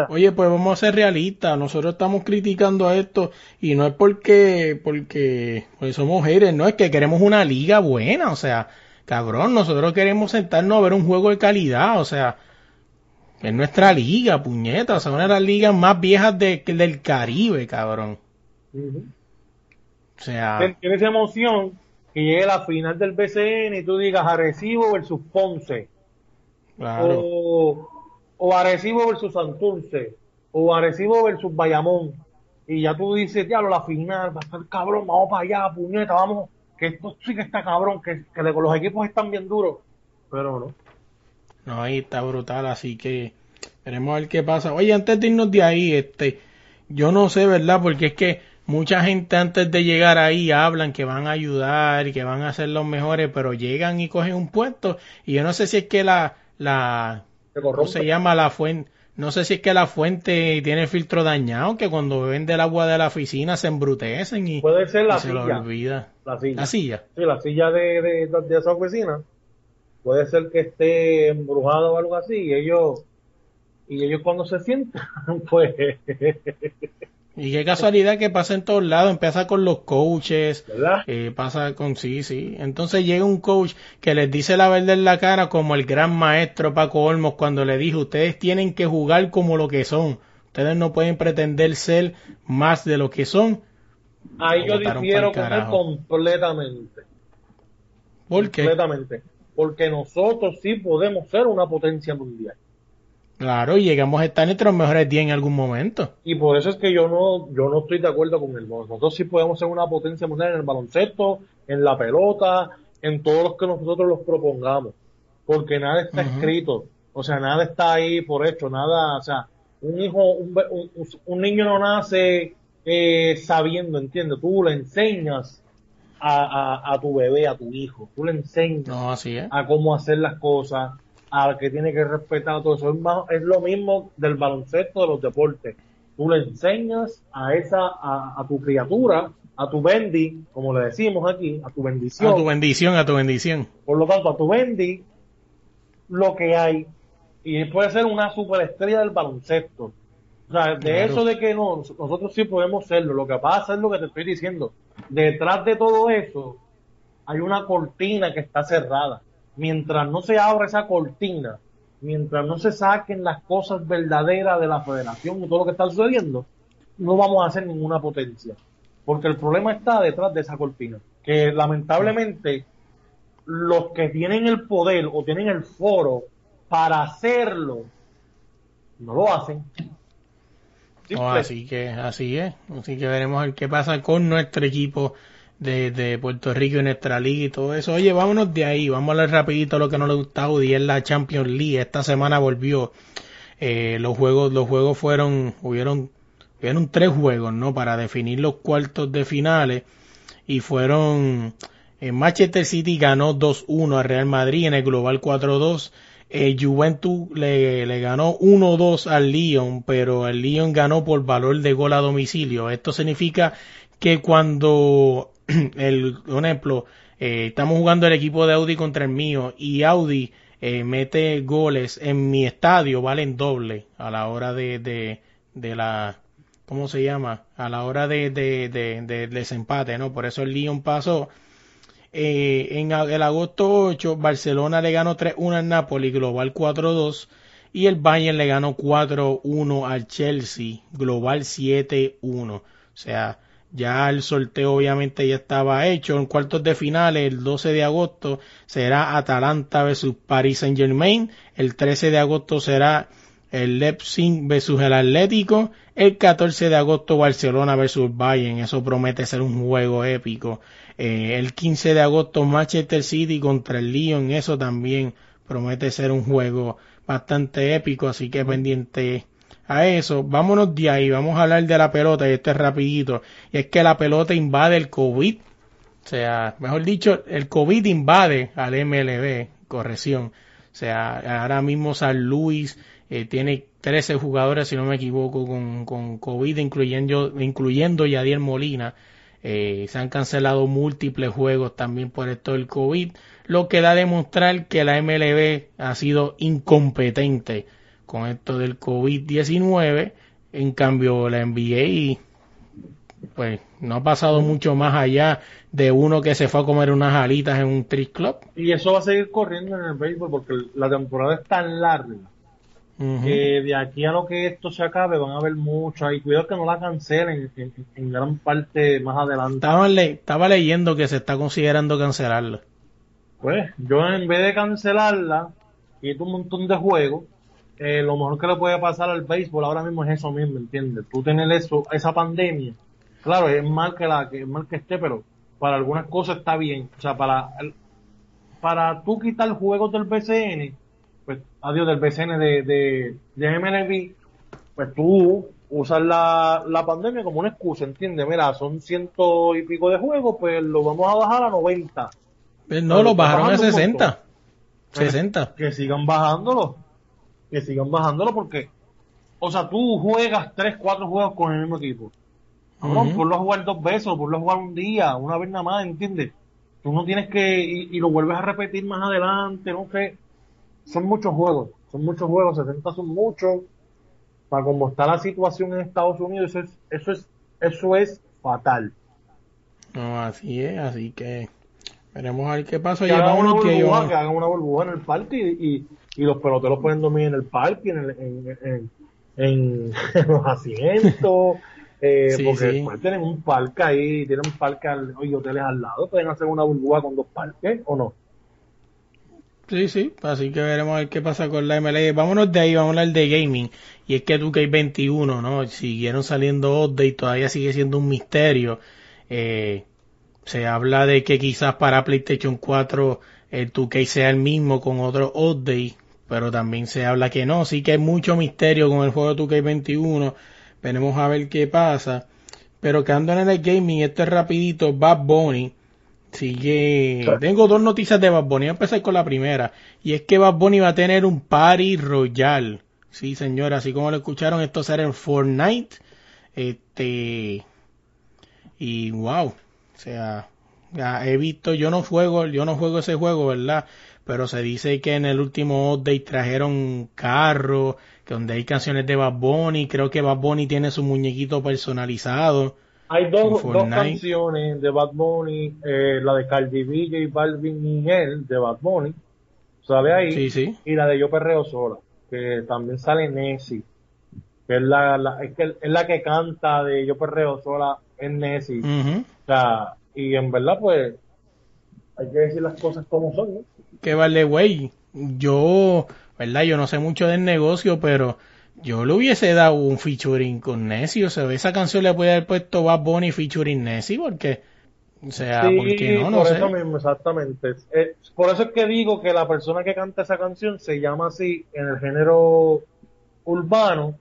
Oye, pues vamos a ser realistas. Nosotros estamos criticando a esto y no es porque, porque pues somos haters, no es que queremos una liga buena. O sea, cabrón, nosotros queremos sentarnos a ver un juego de calidad. O sea, es nuestra liga, puñeta. O sea, una de las ligas más viejas de, del Caribe, cabrón. O sea, Tien- Tienes emoción que llegue la final del BCN y tú digas Arecibo versus Ponce. claro. o, o Arecibo versus Santurce, o Arecibo versus Bayamón, y ya tú dices, diablo, la final va a estar cabrón, vamos para allá, puñeta, vamos, que esto sí que está cabrón, que, que los equipos están bien duros, pero no. No, ahí está brutal, así que veremos a ver qué pasa. Oye, antes de irnos de ahí, este, yo no sé, ¿verdad? Porque es que mucha gente antes de llegar ahí hablan que van a ayudar y que van a ser los mejores, pero llegan y cogen un puesto y yo no sé si es que la, la, Se ¿cómo se llama la fuente? No sé si es que la fuente tiene filtro dañado, que cuando beben del agua de la oficina se embrutecen y, Puede ser la y se lo silla, olvida. la silla. La silla. Sí, la silla de, de, de esa oficina, puede ser que esté embrujada o algo así, y ellos, y ellos cuando se sientan, [laughs] pues, Y qué casualidad que pasa en todos lados, empieza con los coaches. Eh, pasa con sí, sí. Entonces llega un coach que les dice la verdad en la cara como el gran maestro Paco Olmos cuando le dijo, ustedes tienen que jugar como lo que son. Ustedes no pueden pretender ser más de lo que son. Ahí yo difiero con él completamente. ¿Por qué? Completamente. Porque nosotros sí podemos ser una potencia mundial. Claro, y llegamos a estar entre los mejores 10 en algún momento. Y por eso es que yo no, yo no estoy de acuerdo con él. Nosotros sí podemos ser una potencia mundial en el baloncesto, en la pelota, en todos los que nosotros los propongamos. Porque nada está escrito. O sea, nada está ahí por hecho, nada, o sea, un hijo, un, un- un niño no nace eh, sabiendo, ¿entiendes? Tú le enseñas a, a, a tu bebé, a tu hijo, tú le enseñas No, así es. a cómo hacer las cosas, a que tiene que respetar todo eso. Es, lo mismo del baloncesto, de los deportes. Tú le enseñas a esa, a, a tu criatura, a tu bendi, como le decimos aquí, a tu bendición, A tu bendición, a tu bendición. por lo tanto, a tu bendi, lo que hay, y puede ser una superestrella del baloncesto. O sea, de Claro. eso de que no, nosotros sí podemos serlo. Lo que pasa es lo que te estoy diciendo. Detrás de todo eso hay una cortina que está cerrada. Mientras no se abra esa cortina, mientras no se saquen las cosas verdaderas de la federación y todo lo que está sucediendo, no vamos a hacer ninguna potencia. Porque el problema está detrás de esa cortina. Que lamentablemente los que tienen el poder o tienen el foro para hacerlo, no lo hacen. Así que así es. Así que veremos qué pasa con nuestro equipo de, Puerto Rico y nuestra liga y todo eso. Oye, vámonos de ahí. Vamos a hablar rapidito lo que no le gusta a Audi. Es la Champions League. Esta semana volvió. Eh, los juegos, los juegos fueron, hubieron, hubieron tres juegos, ¿no? Para definir los cuartos de finales. Y fueron, eh, Manchester City ganó 2-1 a Real Madrid en el Global 4-2. Eh, Juventus le, le ganó 1-2 al Lyon, pero el Lyon ganó por valor de gol a domicilio. Esto significa que cuando [clears throat] el, por ejemplo, eh, estamos jugando el equipo de Audi contra el mío y Audi eh, mete goles en mi estadio, valen doble a la hora de, de, de la, ¿cómo se llama? A la hora de, de, de, de desempate, ¿no? Por eso el Lyon pasó. Eh, en el agosto 8, Barcelona le ganó 3-1 al Napoli, global 4-2. Y el Bayern le ganó 4-1 al Chelsea, global 7-1. O sea, ya el sorteo obviamente ya estaba hecho. En cuartos de finales, el 12 de agosto, será Atalanta versus Paris Saint Germain. El 13 de agosto será el Leipzig versus el Atlético, el 14 de agosto Barcelona versus Bayern, eso promete ser un juego épico. Eh, el 15 de agosto Manchester City contra el Lyon, eso también promete ser un juego bastante épico, así que pendiente a eso. Vámonos de ahí, vamos a hablar de la pelota y esto es rapidito. Y es que la pelota invade el COVID, o sea, mejor dicho, el COVID invade al MLB, corrección. O sea, ahora mismo San Luis eh, tiene 13 jugadores, si no me equivoco, con, con COVID, incluyendo, incluyendo Yadier Molina. Eh, se han cancelado múltiples juegos también por esto del COVID, lo que da a demostrar que la MLB ha sido incompetente con esto del COVID-19. En cambio, la NBA, pues, no ha pasado mucho más allá de uno que se fue a comer unas alitas en un strip club. Y eso va a seguir corriendo en el béisbol porque la temporada es tan larga que de aquí a lo que esto se acabe van a haber mucho ahí. Cuidado que no la cancelen en, gran parte más adelante. Estaba, estaba leyendo que se está considerando cancelarla. Pues yo en vez de cancelarla, quito un montón de juegos. Eh, lo mejor que le puede pasar al béisbol ahora mismo es eso mismo, ¿entiendes? Tú tener eso, esa pandemia. Claro, es mal que la, que es mal que esté, pero para algunas cosas está bien. O sea, para, para tú quitar juegos del BCN, pues, adiós, del BCN de, de, de MLB, pues tú usas la, la pandemia como una excusa, ¿entiendes? Mira, son ciento y pico de juegos, pues lo vamos a bajar a 90. Pues no, lo bajaron a 60. 60. Que sigan bajándolo. Que sigan bajándolo porque, o sea, tú juegas 3, 4 juegos con el mismo equipo. No, por lo jugar dos veces, por lo jugar un día, una vez nada más, ¿entiendes? Tú no tienes que, y, y, lo vuelves a repetir más adelante, no sé son muchos juegos, son muchos juegos, 60 son muchos. Para cómo está la situación en Estados Unidos, eso es, eso es, eso es fatal. No, así es, así que veremos a ver qué pasa. Que hagan una burbuja, que hagan una burbuja en el parque y, y, y los peloteros pueden dormir en el parque, en, el, en, en, en, [laughs] los asientos. [laughs] Eh, sí, porque sí. tienen un parque ahí, tienen un parque y hoteles al lado, pueden hacer una burbuja con dos parques o no. Sí, sí, así que veremos a ver qué pasa con la MLB. Vámonos de ahí, vamos a hablar de gaming. Y es que 2K21, ¿no? Siguieron saliendo updates, todavía sigue siendo un misterio. Eh, se habla de que quizás para PlayStation 4 el 2K sea el mismo con otro update, pero también se habla que no. Sí que hay mucho misterio con el juego de 2K21. Veremos a ver qué pasa. Pero quedando en el gaming, esto es rapidito, Bad Bunny Sigue. Tengo dos noticias de Bad Bunny. Voy a empezar con la primera. Y es que Bad Bunny va a tener un party royal. Sí, señora. Así como lo escucharon, esto será en Fortnite. Este. Y wow. O sea, he visto, yo no juego, yo no juego ese juego, ¿verdad? Pero se dice que en el último update trajeron carro, que donde hay canciones de Bad Bunny. Creo que Bad Bunny tiene su muñequito personalizado. Hay dos, dos canciones de Bad Bunny, eh, la de Cardi B, J Balvin y él, de Bad Bunny, sale ahí, sí, sí. y la de Yo Perreo Sola, que también sale Nessie, que es la, la, es, que, es la que canta de Yo Perreo Sola, en Nessie. Uh -huh. O sea, y en verdad, pues, hay que decir las cosas como son, ¿no? Que vale, güey, yo, verdad, yo no sé mucho del negocio, pero yo le hubiese dado un featuring con Nessie, o sea, esa canción le puede haber puesto Bad Bunny featuring Nessie, porque, o sea, sí, porque no, no por sé. eso mismo, exactamente. Eh, por eso es que digo que la persona que canta esa canción se llama así en el género urbano,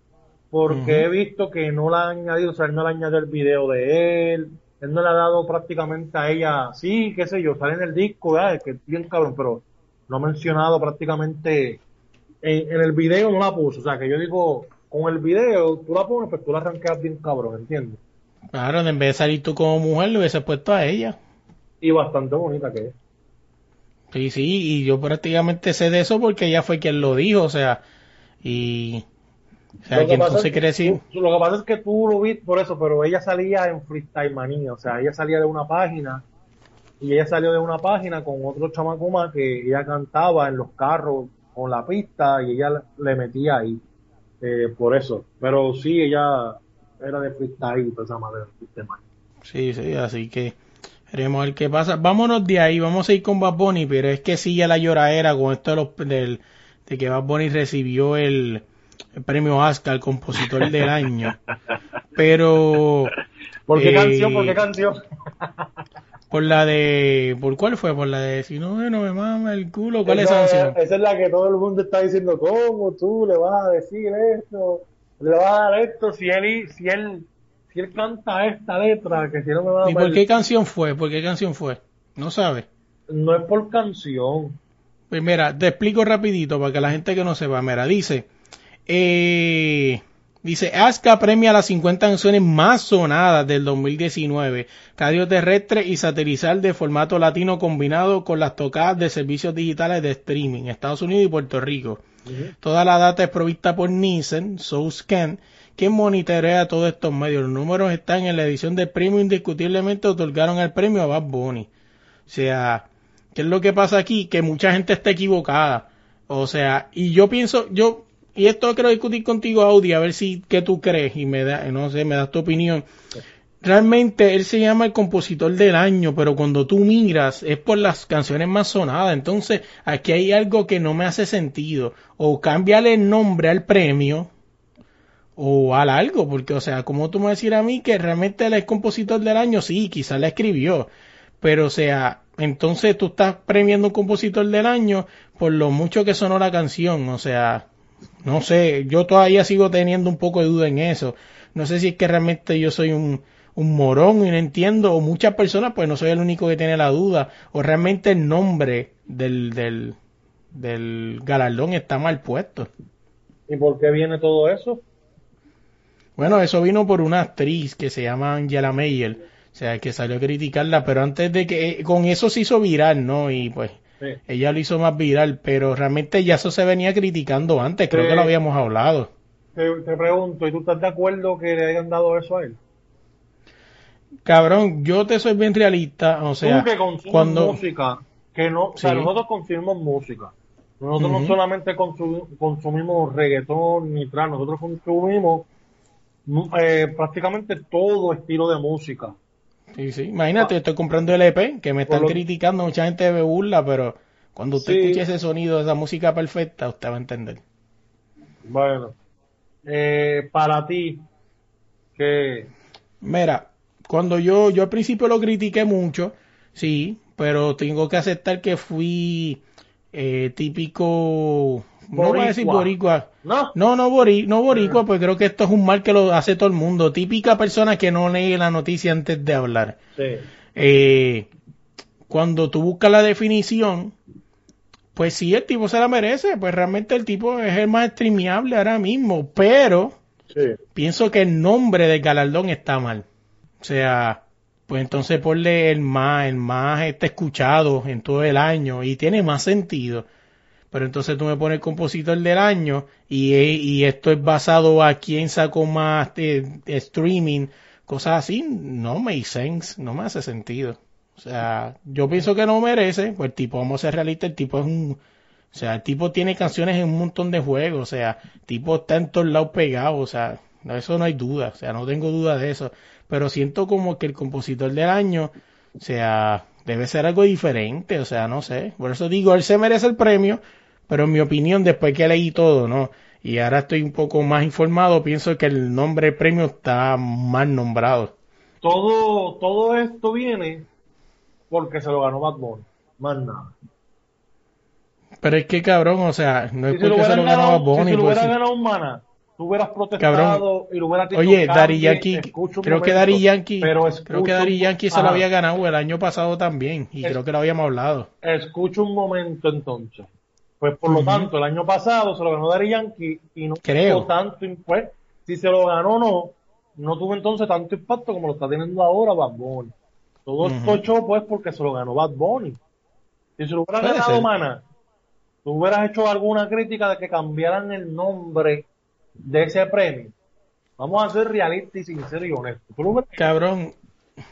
porque uh -huh. he visto que no la han añadido, o sea, él no le ha añadido el video de él, él no le ha dado prácticamente a ella, sí, qué sé yo, sale en el disco, ¿verdad? que es bien cabrón, pero no ha mencionado prácticamente en, en, el video no la puso. O sea, que yo digo, con el video tú la pones, pues tú la arranqueas bien cabrón, ¿entiendes? Claro, en vez de salir tú como mujer, le hubiese puesto a ella. Y bastante bonita que es. Sí, sí, y yo prácticamente sé de eso porque ella fue quien lo dijo, o sea, y... O sea, lo que, entonces es quiere decir... lo que pasa es que tú lo viste por eso, pero ella salía en Freestyle Manía, o sea, ella salía de una página y ella salió de una página con otro chamaco más que ella cantaba en los carros con la pista y ella le metía ahí. Eh, por eso. Pero sí, ella era de freestyle esa del sistema. Sí, sí, así que veremos ver qué pasa. Vámonos de ahí, vamos a ir con Bad Bunny, pero es que sigue la lloradera con esto de, los, del, de que Bad Bunny recibió el, el premio Oscar al compositor del año. [laughs] Pero ¿Por qué Eh, canción? ¿Por qué canción? [laughs] por la de ¿por cuál fue? Por la de si no no me mama el culo, ¿cuál es esa esa, canción? esa es la que todo el mundo está diciendo, ¿cómo tú le vas a decir esto? Le vas a dar esto si él, si él, si él canta esta letra, que si no me va a ¿Y por qué canción fue? ¿Por qué canción fue? No sabes. No es por canción. Pues mira, te explico rapidito para que la gente que no sepa, mira, dice, eh, dice, ASCA premia las 50 canciones más sonadas del 2019, radio terrestre y satelital de formato latino combinado con las tocadas de servicios digitales de streaming, Estados Unidos y Puerto Rico. Toda la data es provista por Nielsen, SourceScan, que monitorea todos estos medios. Los números están en la edición del premio, indiscutiblemente otorgaron el premio a Bad Bunny. O sea, ¿qué es lo que pasa aquí? Que mucha gente está equivocada. O sea, y yo pienso, yo, y esto quiero discutir contigo, Audi, a ver si, qué tú crees, y me da, no sé, me das tu opinión. Realmente él se llama el compositor del año, pero cuando tú miras es por las canciones más sonadas. Entonces, aquí hay algo que no me hace sentido. O cámbiale el nombre al premio, o al algo, porque, o sea, como tú me vas a decir a mí que realmente él es compositor del año, sí, quizás la escribió, pero, o sea, entonces tú estás premiando un compositor del año por lo mucho que sonó la canción, o sea, no sé, yo todavía sigo teniendo un poco de duda en eso. No sé si es que realmente yo soy un, un morón y no entiendo, o muchas personas, pues no soy el único que tiene la duda, o realmente el nombre del, del, del galardón está mal puesto. ¿Y por qué viene todo eso? Bueno, eso vino por una actriz que se llama Angela Meyer, o sea, que salió a criticarla, pero antes de que, eh, con eso se hizo viral, ¿no? Y pues, Sí. ella lo hizo más viral, pero realmente ya eso se venía criticando antes, creo Sí. que lo habíamos hablado. Te, te pregunto, ¿y tú estás de acuerdo que le hayan dado eso a él? Cabrón, yo te soy bien realista, o sea, que cuando... música, que no, o sea, Sí. nosotros consumimos música. Nosotros no solamente consu- consumimos reggaetón ni trap, nosotros consumimos mm, eh, prácticamente todo estilo de música. Sí, sí. Imagínate, estoy comprando el EP, que me están lo- criticando, mucha gente me burla, pero cuando usted Sí. escuche ese sonido, esa música perfecta, usted va a entender. Bueno, eh, para ti, que Mira, cuando yo, yo al principio lo critiqué mucho, sí, pero tengo que aceptar que fui eh, típico, no voy a decir Boricua. no, no, no, bori, no boricua, pues creo que esto es un mal que lo hace todo el mundo, típica persona que no lee la noticia antes de hablar. sí, Eh, cuando tú buscas la definición, pues sí, el tipo se la merece, pues realmente el tipo es el más streameable ahora mismo, pero sí, pienso que el nombre del galardón está mal. O sea, pues entonces ponle el más, el más este escuchado en todo el año y tiene más sentido. Pero entonces tú me pones compositor del año y, esto es basado a quién sacó más eh, streaming, cosas así, no make sense, no me hace sentido. O sea, yo pienso que no merece, pues el tipo, vamos a ser realistas, el tipo es un, o sea, el tipo tiene canciones en un montón de juegos, o sea, el tipo está en todos lados pegado, o sea, eso no hay duda, o sea, no tengo duda de eso. Pero siento como que el compositor del año, o sea, debe ser algo diferente, o sea, no sé. Por eso digo, él se merece el premio, pero en mi opinión, después que leí todo, ¿no? Y ahora estoy un poco más informado, pienso que el nombre del premio está mal nombrado. todo, todo esto viene porque se lo ganó Bad Bunny, más nada. Pero es que cabrón, o sea, no es Si porque se lo ganó a ganado, si se lo pues, hubiera ganado un mana, tú hubieras protestado Cabrón. y lo hubieras dicho Oye, "Cambie, Yankee, creo que momento". Daddy Yankee, pero creo que un- Yankee se lo había ganado el año pasado también, y Es- creo que lo habíamos hablado. Escucha un momento entonces. Pues por lo tanto, el año pasado se lo ganó Daddy Yankee y no Creo. tuvo tanto impacto. Si se lo ganó no, no tuvo entonces tanto impacto como lo está teniendo ahora Bad Bunny. Todo esto echó pues porque se lo ganó Bad Bunny. Si se lo hubiera ganado ser. Mana, tú hubieras hecho alguna crítica de que cambiaran el nombre de ese premio. Vamos a ser realistas y sinceros y honestos. Cabrón,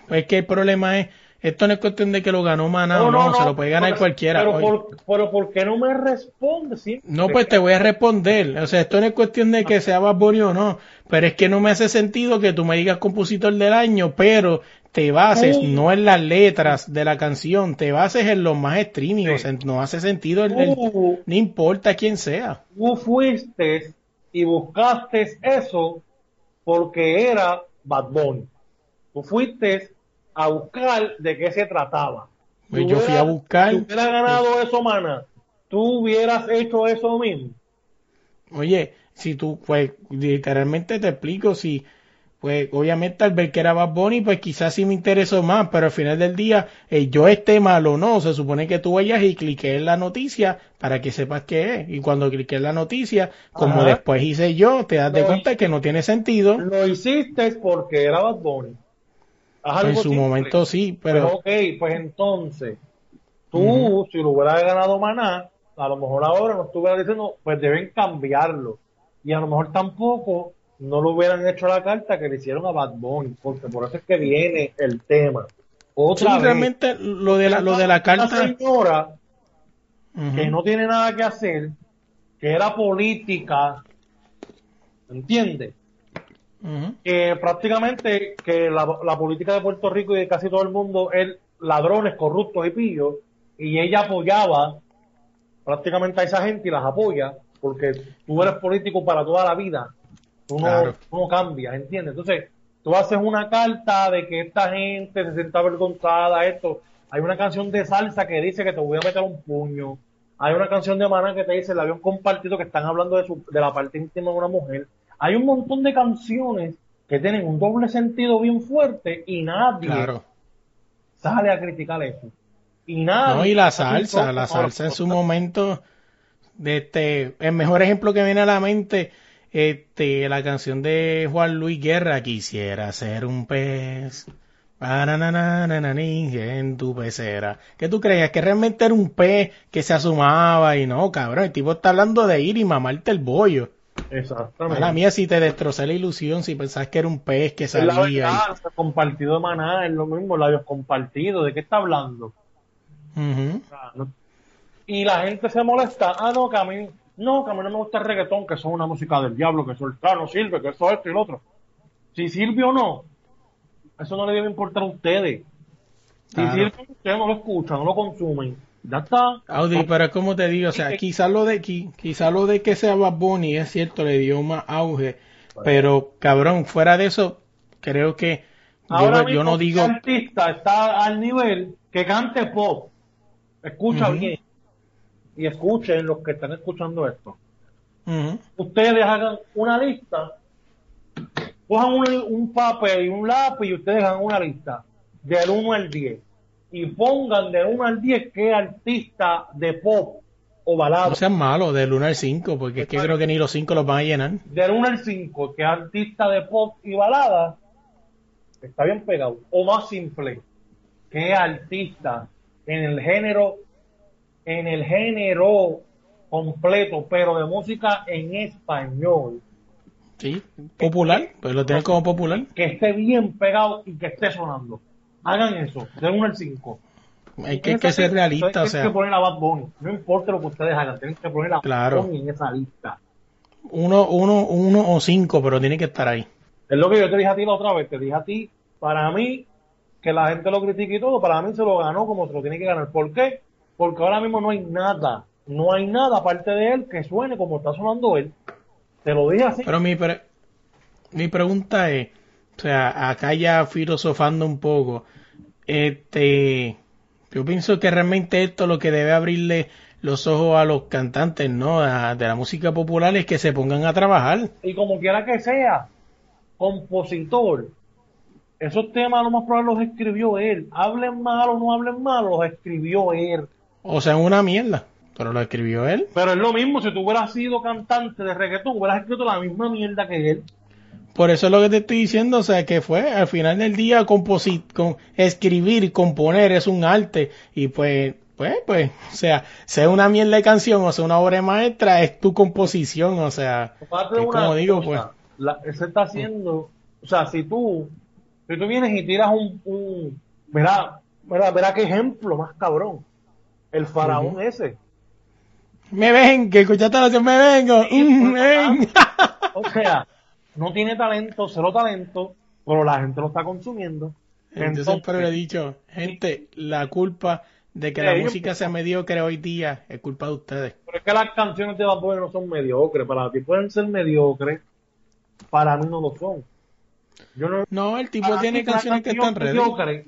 es que el problema es, esto no es cuestión de que lo ganó Maná o no, se lo puede ganar pero- cualquiera. Pero, por, pero ¿por qué no me respondes? Sí, No, pues te voy a responder. O sea, esto no es cuestión de que sea Bad Bunny o no. Pero es que no me hace sentido que tú me digas compositor del año, pero te bases no en las letras de la canción, te bases en los más streaming. O sea, no hace sentido. El, el- Tú, no importa quién sea. tú fuiste y buscaste eso porque era Bad Bunny. Tú fuiste a buscar de qué se trataba. Pues yo fui a buscar- Si hubieras ganado eso, mana, tú hubieras hecho eso mismo. Oye, si tú, pues, literalmente te explico, si, pues, obviamente al ver que era Bad Bunny, pues quizás sí me interesó más, pero al final del día, eh, yo esté mal o no, se supone que tú vayas y cliques en la noticia para que sepas qué es. Y cuando cliques en la noticia, como Ajá. después hice yo, te das de cuenta que no tiene sentido. Lo hiciste porque era Bad Bunny. Haz En algo su simple. momento sí, Pues, pero ok, pues entonces, tú, si lo hubieras ganado Maná, a lo mejor ahora no estuvieras diciendo, pues deben cambiarlo. Y a lo mejor tampoco no lo hubieran hecho la carta que le hicieron a Bad Bunny, porque por eso es que viene el tema. sí, Otra vez, realmente lo de la, lo de la una carta. señora Ujú. que no tiene nada que hacer, que era política, ¿entiendes? Que prácticamente que la, la política de Puerto Rico y de casi todo el mundo es ladrones, corruptos y pillos, y ella apoyaba prácticamente a esa gente y las apoya, porque tú eres político para toda la vida, tú no, Claro. tú no cambias, ¿entiendes? Entonces, tú haces una carta de que esta gente se sienta avergonzada, esto, hay una canción de salsa que dice que te voy a meter un puño, hay una canción de Maná que te dice el avión compartido que están hablando de, su, de la parte íntima de una mujer. Hay un montón de canciones que tienen un doble sentido bien fuerte y nadie Claro. sale a criticar eso. Y nadie. No, y la salsa, la salsa en su momento, de este, el mejor ejemplo que viene a la mente, este, la canción de Juan Luis Guerra, quisiera ser un pez, en tu pecera. ¿Qué tú creías? Que realmente era un pez que se asomaba y no, cabrón, el tipo está hablando de ir y mamarte el bollo. Exactamente. Mala mía, si te destrocé la ilusión, si pensás que era un pez que Es la salía. verdad, el compartido de maná es lo mismo, labios compartidos. ¿De qué está hablando? no- Y la gente se molesta. Ah, no, que a mí, no, que a mí no me gusta el reggaetón, que eso es una música del diablo, que eso el no sirve, que eso es esto y lo otro. Si sirve o no, eso no le debe importar a ustedes. Si Claro. sirve, ustedes no lo escuchan, no lo consumen. Ya está. Audi, pero como te digo, o sea, [laughs] quizá lo de qui- quizá lo de que sea Bad Bunny es cierto, le dio más auge, pero cabrón, fuera de eso, creo que yo, Ahora yo mismo, no digo, este artista está al nivel que cante pop. Escucha bien. Y escuchen los que están escuchando esto. Ujú, Ustedes hagan una lista, cojan un, un papel y un lápiz y ustedes hagan una lista del 1 al 10. Y pongan del 1 al 10 qué artista de pop o balada. no sean malos del 1 al 5, porque es que creo que ni los 5 los van a llenar. del 1 al 5, que artista de pop y balada está bien pegado. O más simple, que artista en el género, en el género completo, pero de música en español, Sí, popular, pues lo tienen como popular. que esté bien pegado y que esté sonando. Hagan eso, del 1 al 5. Hay que, ser realista, o Tienen sea, que poner a Bad Bunny. No importa lo que ustedes hagan, tienen que poner a Claro. Bad Bunny en esa lista. uno, uno, uno o cinco, pero tiene que estar ahí. Es lo que yo te dije a ti la otra vez, te dije a ti, para mí, que la gente lo critique y todo, para mí se lo ganó como se lo tiene que ganar. ¿Por qué? Porque ahora mismo no hay nada, no hay nada aparte de él que suene como está sonando él. Te lo dije así. Pero mi, pre- mi pregunta es, o sea, acá ya filosofando un poco, este, yo pienso que realmente esto lo que debe abrirle los ojos a los cantantes, ¿no? A- de la música popular es que se pongan a trabajar. Y como quiera que sea, compositor, esos temas lo más probable los escribió él. Hablen mal o no hablen mal, los escribió él. O sea, una mierda, pero lo escribió él. Pero es lo mismo, si tú hubieras sido cantante de reggaetón, hubieras escrito la misma mierda que él. Por eso es lo que te estoy diciendo, o sea, que fue al final del día composi- con, escribir, componer es un arte. Y pues, pues, pues, o sea, sea una mierda de canción o sea una obra maestra, es tu composición, o sea, es como digo, pues, la- se está haciendo, o sea, si tú, si tú vienes y tiras un, un verá, verá, verá qué ejemplo más cabrón, el faraón ese, me ven, que escuchaste la canción, me vengo, mm, ven. [laughs] o sea, no tiene talento, cero talento, pero la gente lo está consumiendo. Entonces, pero le he dicho, gente, la culpa de que la ellos- música sea mediocre hoy día es culpa de ustedes. Pero es que las canciones de Bad Bunny no son mediocres. Para ti pueden ser mediocres, para mí no lo son. Yo no, No, el tipo tiene canciones que están ready. mediocre,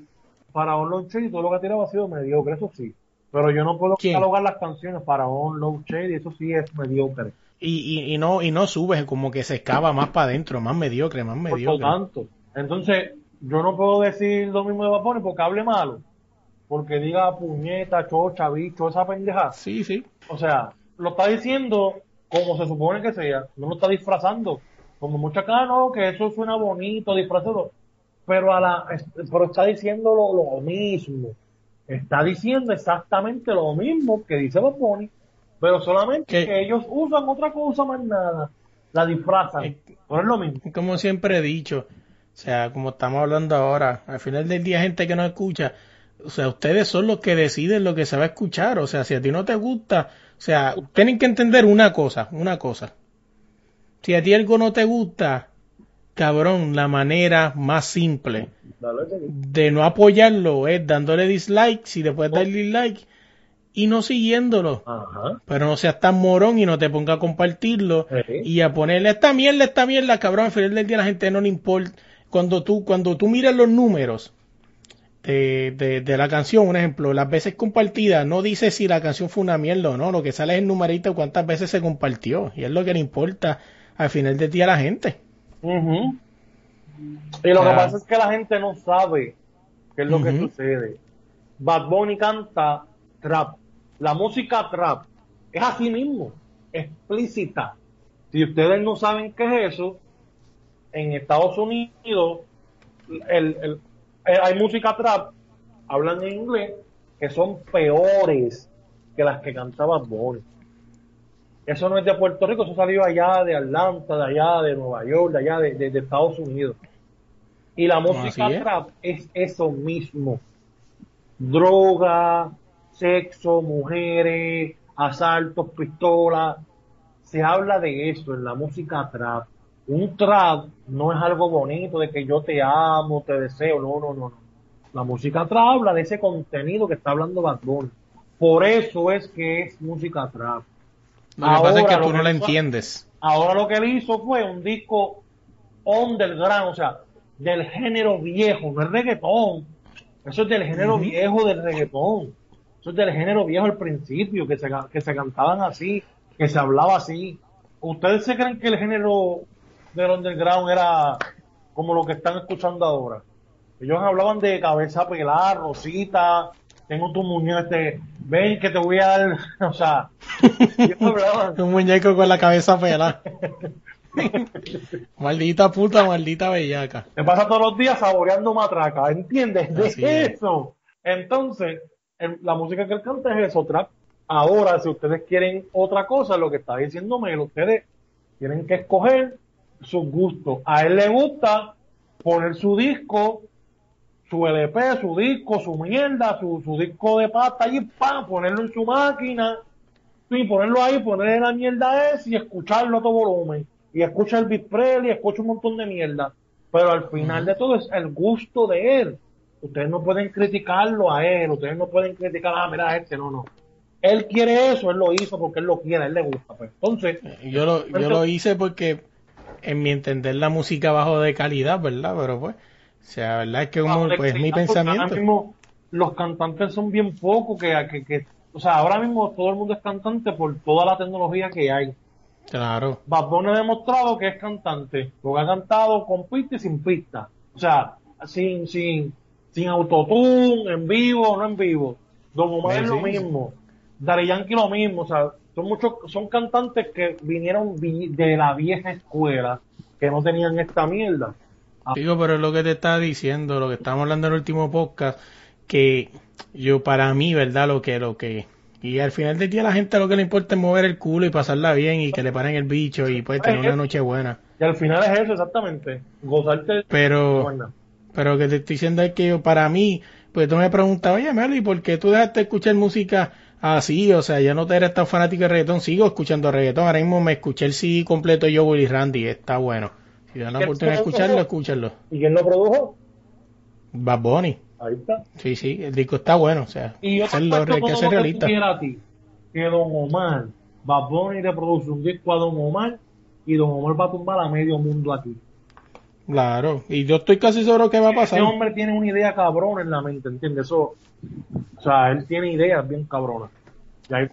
Para On Low Shady todo lo que ha tirado ha sido mediocre, eso sí. Pero yo no puedo ¿Quién? catalogar las canciones para On Low Shady, eso sí es mediocre. Y, y, y no y no sube, como que se excava más para adentro, más mediocre, más Por mediocre. tanto. Entonces, yo no puedo decir lo mismo de Bunny porque hable malo. Porque diga puñeta, chocha, bicho, esa pendeja. Sí, sí. O sea, lo está diciendo como se supone que sea, no lo está disfrazando. Como mucha acá, no, que eso suena bonito, disfrazado. Pero, a la, pero está diciendo lo, lo mismo. Está diciendo exactamente lo mismo que dice Bunny, pero solamente ¿Qué? que ellos usan otra cosa más nada. La disfrazan. Eh, Pero es lo mismo. Como siempre he dicho, o sea, como estamos hablando ahora, al final del día gente que no escucha, o sea, ustedes son los que deciden lo que se va a escuchar, o sea, si a ti no te gusta, o sea, tienen que entender una cosa, una cosa. Si a ti algo no te gusta, cabrón, la manera más simple de no apoyarlo es dándole dislike, si después Oh. darle dislike y no siguiéndolo. Ajá. Pero no seas tan morón y no te ponga a compartirlo Sí. y a ponerle esta mierda, esta mierda, cabrón. Al final del día a la gente no le importa. Cuando tú, cuando tú miras los números de, de, de la canción, un ejemplo, las veces compartidas, no dice si la canción fue una mierda o no. Lo que sale es el numerito cuántas veces se compartió. Y es lo que le importa al final del día a la gente. Y lo que pasa es que la gente no sabe qué es lo que sucede. Bad Bunny canta trap. La música trap es así mismo, explícita. Si ustedes no saben qué es eso, en Estados Unidos el- el- eh, hay música trap, hablan en inglés, que son peores que las que cantaba Bunny. Eso no es de Puerto Rico, eso salió allá de Atlanta, de allá de Nueva York, de allá de, de- de Estados Unidos. Y la música es. trap es eso mismo. Droga, sexo, mujeres, asaltos, pistolas. Se habla de eso en la música trap. Un trap no es algo bonito de que yo te amo, te deseo, no, no, no. no. La música trap habla de ese contenido que está hablando Bad Bunny. Por eso es que es música trap. Lo que pasa es que tú no la entiendes. Ahora lo que él hizo fue un disco underground, o sea, del género viejo, no es reggaetón. Eso es del género viejo del reggaetón. Eso es del género viejo al principio, que se, que se cantaban así, que se hablaba así. ¿Ustedes se creen que el género del underground era como lo que están escuchando ahora? Ellos hablaban de cabeza pelada, rosita, tengo tu muñeco, este, ven que te voy a dar, [laughs] o sea, ellos hablaban. [laughs] Un muñeco con la cabeza pelada. [laughs] maldita puta, maldita bellaca. Me pasa todos los días saboreando matraca, ¿entiendes? De es. eso. Entonces, el- la música que él canta es eso, trap. Ahora, si ustedes quieren otra cosa, lo que está diciendo Melo, ustedes tienen que escoger sus gustos. A él le gusta poner su disco, su LP, su disco, su mierda, su, su disco de pasta y ¡pam! ponerlo en su máquina y ponerlo ahí, ponerle la mierda esa y escucharlo a todo volumen. Y escucha el Big Presley, escucha un montón de mierda. Pero al final de todo es el gusto de él. Ustedes no pueden criticarlo a él, ustedes no pueden criticar, ah, mira, este, no, no. Él quiere eso, él lo hizo porque él lo quiere, a él le gusta. Pues. Entonces, Yo lo, yo lo hice porque, en mi entender, la música bajo de calidad, ¿verdad? Pero pues, o sea, ¿verdad? Es que pues, es mi porque Ahora pensamiento. mismo los cantantes son bien pocos que, que, que, o sea, ahora mismo todo el mundo es cantante por toda la tecnología que hay. Claro. Bad Bunny ha demostrado que es cantante, porque ha cantado con pista y sin pista. O sea, sin, sin, sin autotune, en vivo, no en vivo. Don Omar Sí, es lo sí, mismo. Daddy Yankee lo mismo. O sea, son muchos, son cantantes que vinieron vi- de la vieja escuela, que no tenían esta mierda. Digo, pero es lo que te estaba diciendo, lo que estábamos hablando en el último podcast, que yo para mí, ¿verdad? Lo que, lo que, y al final del día a la gente lo que le importa es mover el culo y pasarla bien y que le paren el bicho y pues tener una noche buena. Y al final es eso, exactamente. Gozarte. Pero, pero lo que te estoy diciendo es que yo, para mí, pues tú me preguntas, oye Melo, ¿y por qué tú dejaste de escuchar música así? O sea, ya no te eres tan fanático de reggaetón, sigo escuchando reggaetón, ahora mismo me escuché el CD completo Yo Willy Randy, está bueno. Si dan la ¿Qué oportunidad de escucharlo, escúchalo. ¿Y quién lo produjo? Bad Bunny. Ahí está. Sí, sí, el disco está bueno, o sea, Y yo ser te lo- apuesto hay que ser que realista. a ti, que Don Omar, Bad Bunny le produce un disco a Don Omar y Don Omar va a tumbar a medio mundo aquí. Claro, y yo estoy casi seguro que va a pasar. Ese hombre tiene una idea cabrona en la mente, ¿entiendes? Eso, o sea, él tiene ideas bien cabronas.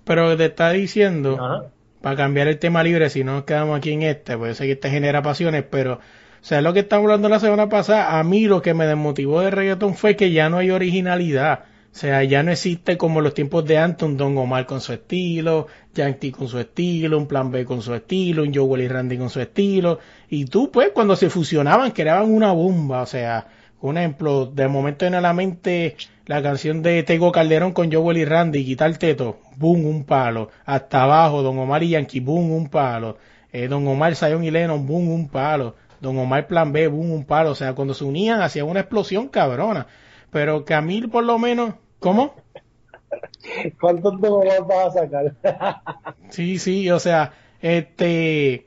Pero te está diciendo, ajá. para cambiar el tema libre, si no nos quedamos aquí en este, pues sé que este genera pasiones, pero, o sea, lo que estamos hablando la semana pasada, a mí lo que me desmotivó de reggaetón fue que ya no hay originalidad. O sea, ya no existe como los tiempos de antes un Don Omar con su estilo, Yankee con su estilo, un Plan B con su estilo, un Joel y Randy con su estilo. Y tú, pues, cuando se fusionaban, creaban una bomba. O sea, un ejemplo, de momento en la mente la canción de Tego Calderón con Joel y Randy, quitar teto, boom, un palo. Hasta abajo, Don Omar y Yankee, boom, un palo. Eh, Don Omar, Zion y Lennon, boom, un palo. Don Omar Plan B, boom, un palo. O sea, cuando se unían hacía una explosión cabrona. Pero que a mí por lo menos, ¿cómo? ¿Cuántos Omar vas a sacar? Sí, sí, o sea, este,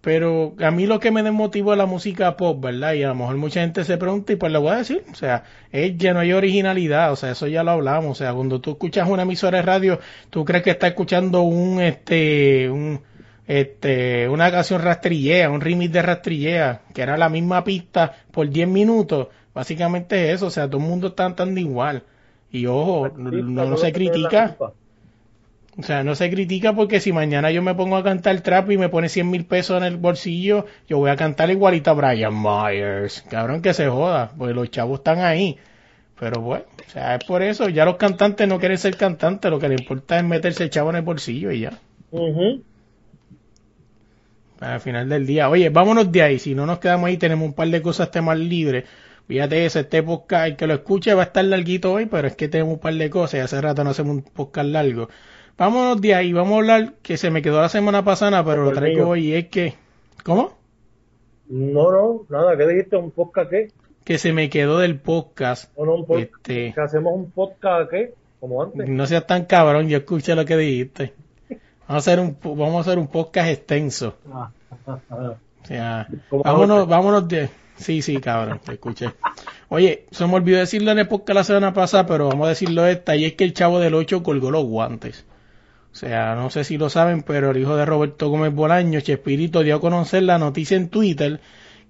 pero a mí lo que me desmotivó es la música pop, ¿verdad? Y a lo mejor mucha gente se pregunta y pues le voy a decir, o sea, es que no hay originalidad, o sea, eso ya lo hablamos, o sea, cuando tú escuchas una emisora de radio, tú crees que estás escuchando un, este, un, este, una canción rastrillea, un remix de rastrillea, que era la misma pista por 10 minutos, básicamente es eso, o sea, todo el mundo está cantando igual. Y ojo, no, no se critica. O sea, no se critica porque si mañana yo me pongo a cantar trap y me pone 100 mil pesos en el bolsillo, yo voy a cantar igualito a Brian Myers. Cabrón que se joda, porque los chavos están ahí. Pero bueno, o sea, es por eso. Ya los cantantes no quieren ser cantantes, lo que les importa es meterse el chavo en el bolsillo y ya. Al final del día. Oye, vámonos de ahí. Si no nos quedamos ahí, tenemos un par de cosas temas libres. Fíjate eso, este podcast, el que lo escuche va a estar larguito hoy, pero es que tenemos un par de cosas y hace rato no hacemos un podcast largo. Vámonos de ahí, vamos a hablar que se me quedó la semana pasada, pero lo El traigo hoy, es que... ¿Cómo? No, no, nada, ¿qué dijiste? ¿Un podcast qué? Que se me quedó del podcast. ¿O no un podcast? Este, ¿Que hacemos un podcast qué? Como antes. no seas tan cabrón, yo escuché lo que dijiste. Vamos a hacer un, vamos a hacer un podcast extenso. Ah. O sea, vámonos, vámonos de... Sí, sí, cabrón, te escuché. Oye, se me olvidó decirlo en el podcast la semana pasada, pero vamos a decirlo esta, y es que el chavo del 8 colgó los guantes. O sea, no sé si lo saben, pero el hijo de Roberto Gómez Bolaño, Chespirito, dio a conocer la noticia en Twitter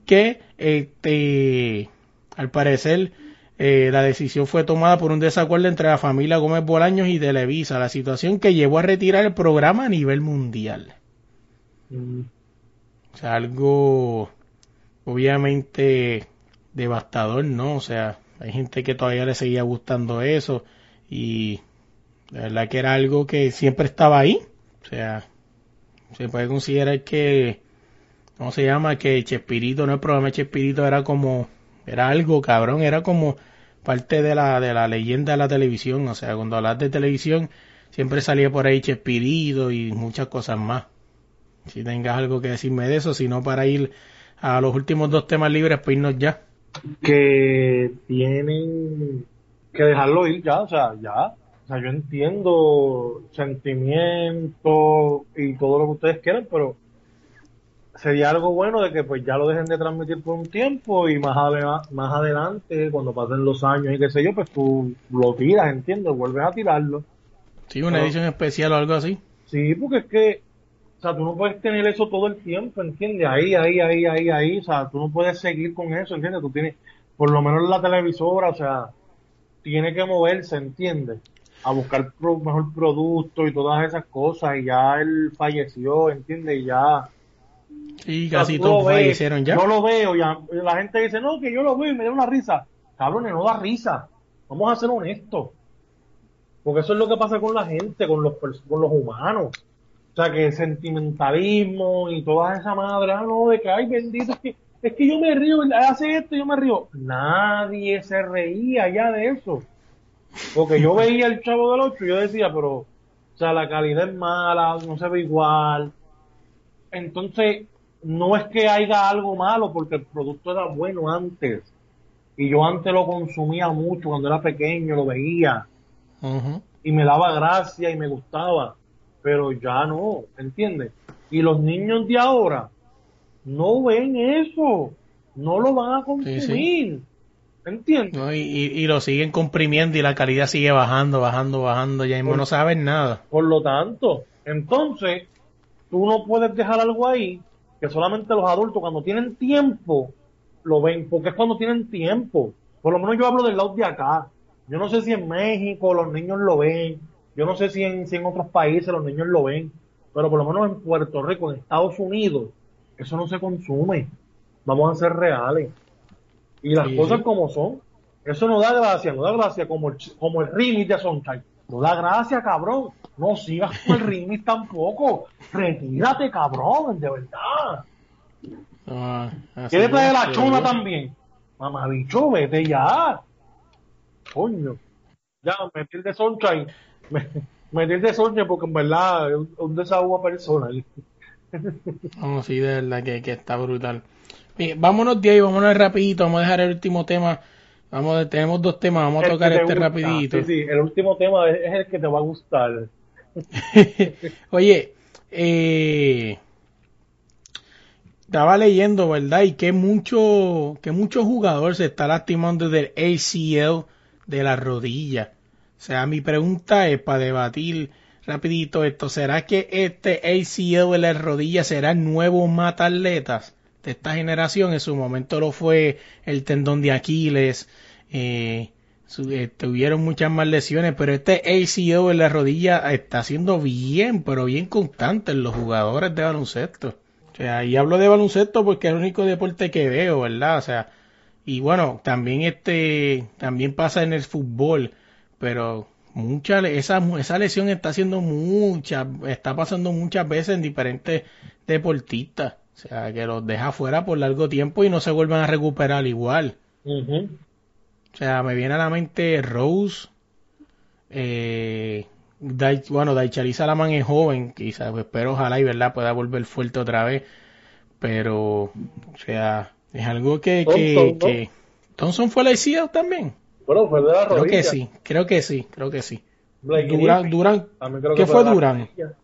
que, este, al parecer, eh, la decisión fue tomada por un desacuerdo entre la familia Gómez Bolaños y Televisa, la situación que llevó a retirar el programa a nivel mundial. Mm, O sea, algo obviamente devastador, ¿no? O sea, hay gente que todavía le seguía gustando eso y la verdad que era algo que siempre estaba ahí. O sea, se puede considerar que, ¿cómo se llama? Que Chespirito, no el programa Chespirito era como, era algo cabrón, era como parte de la, de la leyenda de la televisión. O sea, cuando hablas de televisión siempre salía por ahí Chespirito y muchas cosas más si tengas algo que decirme de eso, sino para ir a los últimos dos temas libres, pues irnos ya. que tienen que dejarlo ir ya, o sea, ya. O sea, yo entiendo sentimientos y todo lo que ustedes quieran, pero sería algo bueno de que pues ya lo dejen de transmitir por un tiempo y más, adela- más adelante, cuando pasen los años y qué sé yo, pues tú lo tiras, ¿entiendes? Vuelves a tirarlo. Sí, una edición especial o algo así. Sí, porque es que, o sea, tú no puedes tener eso todo el tiempo, ¿entiendes? Ahí, ahí, ahí, ahí, ahí, o sea, tú no puedes seguir con eso, ¿entiendes? Tú tienes, por lo menos la televisora, o sea, tiene que moverse, ¿entiendes? A buscar pro- mejor producto y todas esas cosas, y ya él falleció, ¿entiendes? Y ya... O sea, casi todos fallecieron ya. Yo lo veo, ya, la gente dice, no, que yo lo veo y me da una risa. Cabrones, no da risa. Vamos a ser honestos. Porque eso es lo que pasa con la gente, con los, con los humanos. O sea, que sentimentalismo y toda esa madre, ah, no, de que, ay, bendito, es que, es que yo me río, hace esto y yo me río. Nadie se reía ya de eso. Porque yo veía el chavo del 8 y yo decía, pero, o sea, la calidad es mala, no se ve igual. Entonces, no es que haya algo malo, porque el producto era bueno antes. Y yo antes lo consumía mucho, cuando era pequeño, lo veía y me daba gracia y me gustaba, pero ya no, ¿entiendes? Y los niños de ahora no ven eso, no lo van a consumir. Sí, ¿entiendes? No, y, y, y lo siguen comprimiendo y la calidad sigue bajando, bajando, bajando. Ya mismo no saben nada. Por lo tanto, entonces, tú no puedes dejar algo ahí que solamente los adultos cuando tienen tiempo lo ven, porque es cuando tienen tiempo. Por lo menos yo hablo del lado de acá. Yo no sé si en México los niños lo ven, yo no sé si en, si en otros países los niños lo ven, pero por lo menos en Puerto Rico, en Estados Unidos, eso no se consume. Vamos a ser reales. Y las Sí, cosas como son. Eso no da gracia, no da gracia como el, como el remix de Sunshine. No da gracia, cabrón. No sigas con el remix [laughs] tampoco. Retírate, cabrón, de verdad. Ah, ¿Quieres traer la chona sí. también? Mamabicho, vete ya. Coño. Ya, el de Sunshine. Me- el de Sunshine porque en verdad es un, un desahogo personal. No, sí, de verdad que, que está brutal. Bien, vámonos de ahí, vámonos rapidito, vamos a dejar el último tema. Vamos, tenemos dos temas, vamos a El tocar este gusta. rapidito. Sí, sí, el último tema es, es el que te va a gustar. [laughs] Oye, eh, estaba leyendo, ¿verdad? Y que mucho, que mucho jugador se está lastimando del ACL de la rodilla. O sea, mi pregunta es para debatir rapidito esto. ¿Será que este ACL de la rodilla será el nuevo mata atletas de esta generación? En su momento lo fue el tendón de Aquiles. Eh, eh, tuvieron muchas más lesiones, pero este ACL en la rodilla está siendo bien, pero bien constante en los jugadores de baloncesto. O sea, y hablo de baloncesto porque es el único deporte que veo, ¿verdad? O sea, y bueno, también este, también pasa en el fútbol, pero mucha, esa, esa lesión está haciendo mucha, está pasando muchas veces en diferentes deportistas. O sea, que los deja fuera por largo tiempo y no se vuelven a recuperar igual. O sea, me viene a la mente Rose. Eh, Dai- bueno, Daichari Salaman es joven, quizás, pues, espero ojalá y verdad pueda volver fuerte otra vez. Pero, o sea, es algo que, que, Thompson, ¿no? que Thompson fue la también. Bueno, fue de la Creo que sí, creo que sí, creo que sí. También creo ¿qué fue la rodilla.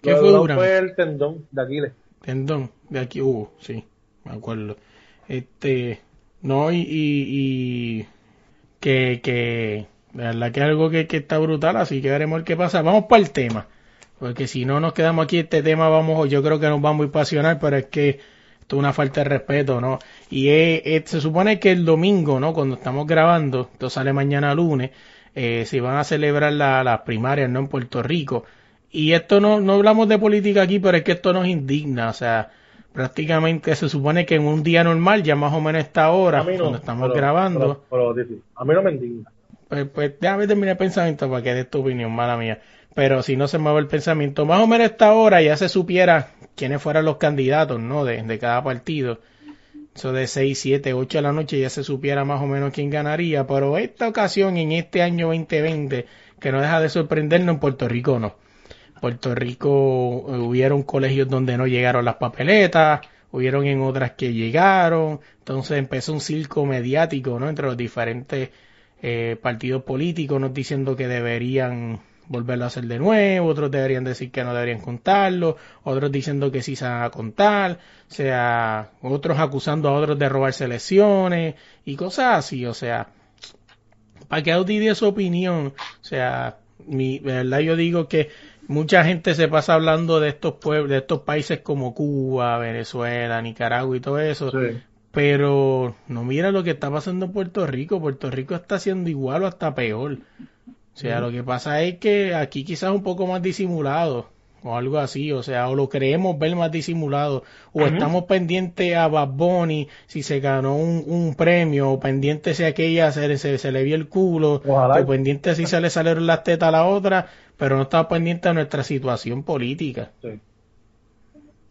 ¿Qué fue Durán Durán? Fue el tendón de Aquiles. Tendón, de aquí, uh, sí, me acuerdo. Este, no, y, y, y que, que, de verdad que es algo que, que está brutal, así que veremos qué pasa. Vamos para el tema, porque si no nos quedamos aquí, este tema vamos, yo creo que nos vamos a apasionar, pero es que esto es una falta de respeto, ¿no? Y es- es- se supone que el domingo, ¿no? Cuando estamos grabando, esto sale mañana lunes, eh, se van a celebrar la- las primarias, ¿no? En Puerto Rico. Y esto no, no hablamos de política aquí, pero es que esto nos indigna, o sea, prácticamente se supone que en un día normal, ya más o menos a esta hora, A mí no. cuando estamos pero- grabando, Pero, a mí no me indigna. pues, pues déjame terminar el pensamiento para que des tu opinión, mala mía. Pero si no se mueve el pensamiento, más o menos a esta hora ya se supiera quiénes fueran los candidatos, ¿no? De, de cada partido. Eso de 6, 7, 8 de la noche ya se supiera más o menos quién ganaría. Pero esta ocasión, en este año 2020, que no deja de sorprendernos, en Puerto Rico no. Puerto Rico eh, hubieron colegios donde no llegaron las papeletas, hubieron en otras que llegaron, entonces empezó un circo mediático, ¿no? Entre los diferentes eh, partidos políticos, nos diciendo que deberían volverlo a hacer de nuevo, otros deberían decir que no deberían contarlo, otros diciendo que sí se van a contar, o sea, otros acusando a otros de robarse elecciones y cosas así, o sea, para que Audi dé su opinión, o sea, mi, de verdad yo digo que mucha gente se pasa hablando de estos pueblos, de estos países como Cuba, Venezuela, Nicaragua y todo eso, Sí. pero no mira lo que está pasando en Puerto Rico. Puerto Rico está haciendo igual o hasta peor. O sea, lo que pasa es que aquí quizás un poco más disimulado o algo así, o sea, o lo creemos ver más disimulado, o estamos pendientes a Bad Bunny si se ganó un, un premio, o pendiente si aquella se, se, se le vio el culo, Ojalá. o pendiente si se le salieron las tetas a la otra, pero no estamos pendientes de nuestra situación política. Sí.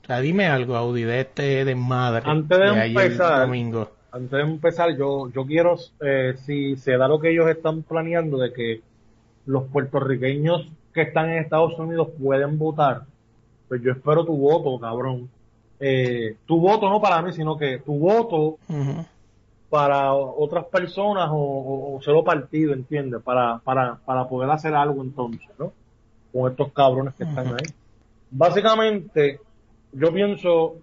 O sea, dime algo, Audi, de este desmadre Antes de ayer empezar, domingo. Antes de empezar, yo, yo quiero, eh, si se da lo que ellos están planeando de que los puertorriqueños que están en Estados Unidos pueden votar, pues yo espero tu voto, cabrón. Eh, tu voto no para mí, sino que tu voto para otras personas o, o, o solo partido, ¿entiendes? Para, para, para poder hacer algo entonces, ¿no? Con estos cabrones que están ahí. Básicamente, yo pienso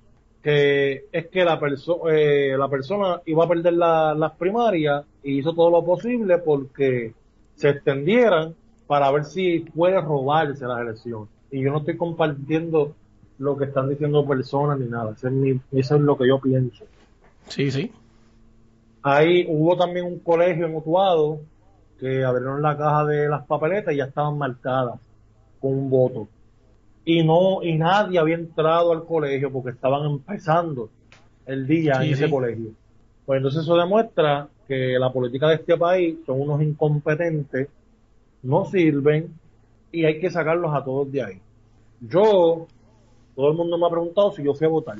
que es que la, perso eh, la persona iba a perder la- las primarias y hizo todo lo posible porque se extendieran para ver si puede robarse las elecciones. Y yo no estoy compartiendo lo que están diciendo personas ni nada. Eso es, mi- eso es lo que yo pienso. Sí, sí. Ahí hubo también un colegio en Utuado que abrieron la caja de las papeletas y ya estaban marcadas con un voto. Y no, y nadie había entrado al colegio porque estaban empezando el día Sí, en ese sí. colegio. Pues entonces eso demuestra que la política de este país son unos incompetentes, no sirven y hay que sacarlos a todos de ahí. Yo, todo el mundo me ha preguntado si yo fui a votar.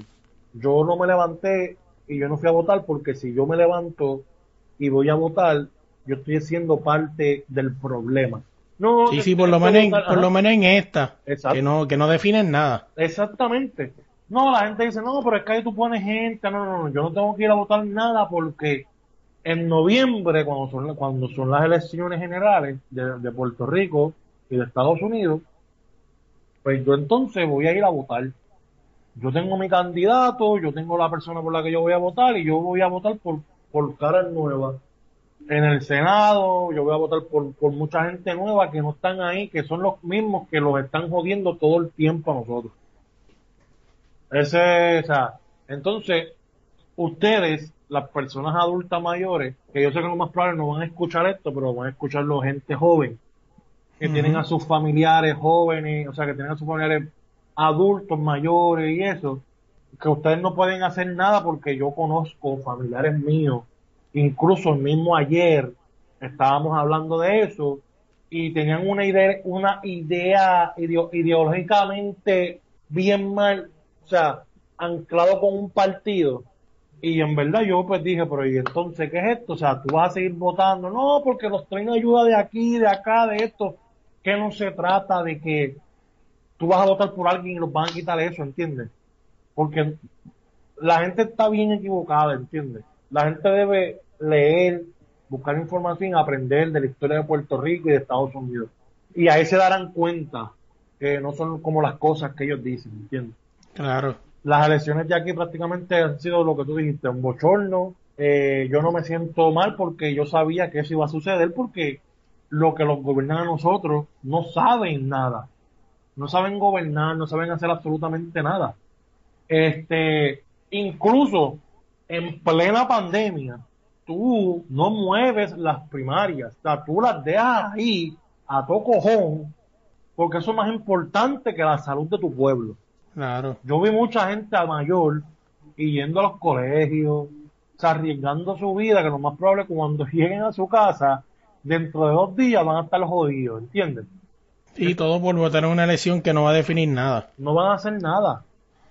Yo no me levanté y yo no fui a votar porque si yo me levanto y voy a votar, yo estoy siendo parte del problema. No, Sí, sí, por lo menos, en, por lo menos en esta, Exacto. que no, que no definen nada. Exactamente. No, la gente dice, no, pero es que ahí tú pones gente. No, no, no, yo no tengo que ir a votar nada porque en noviembre, cuando son, cuando son las elecciones generales de, de Puerto Rico y de Estados Unidos, pues yo entonces voy a ir a votar. Yo tengo mi candidato, yo tengo la persona por la que yo voy a votar y yo voy a votar por, por caras nuevas. En el Senado, yo voy a votar por, por mucha gente nueva que no están ahí, que son los mismos que los están jodiendo todo el tiempo a nosotros. Ese, o sea, entonces, ustedes, las personas adultas mayores, que yo sé que lo más probable no van a escuchar esto, pero van a escucharlo gente joven, que tienen a sus familiares jóvenes, o sea, que tienen a sus familiares adultos mayores y eso, que ustedes no pueden hacer nada porque yo conozco familiares míos, incluso el mismo ayer estábamos hablando de eso y tenían una idea, una idea ideo- ideológicamente bien mal, o sea, anclado con un partido. Y en verdad yo pues dije, pero ¿y entonces qué es esto? O sea, tú vas a seguir votando. No, porque los traen ayuda de aquí, de acá, de esto. Que no se trata de que tú vas a votar por alguien y los van a quitar eso, ¿entiendes? Porque la gente está bien equivocada, ¿entiendes? La gente debe leer, buscar información, aprender de la historia de Puerto Rico y de Estados Unidos. Y ahí se darán cuenta que no son como las cosas que ellos dicen, ¿entiendes? Claro. Las elecciones de aquí prácticamente han sido lo que tú dijiste, un bochorno. Eh, yo no me siento mal porque yo sabía que eso iba a suceder porque lo que los gobiernan a nosotros no saben nada. No saben gobernar, no saben hacer absolutamente nada. Este, incluso en plena pandemia, tú no mueves las primarias, o sea, tú las dejas ahí a todo cojón, porque eso es más importante que la salud de tu pueblo. Claro. Yo vi mucha gente mayor y yendo a los colegios, o sea, arriesgando su vida, que lo más probable es que cuando [laughs] lleguen a su casa, dentro de dos días van a estar jodidos, ¿entiendes? Y todo por votar en una elección que no va a definir nada. No van a hacer nada.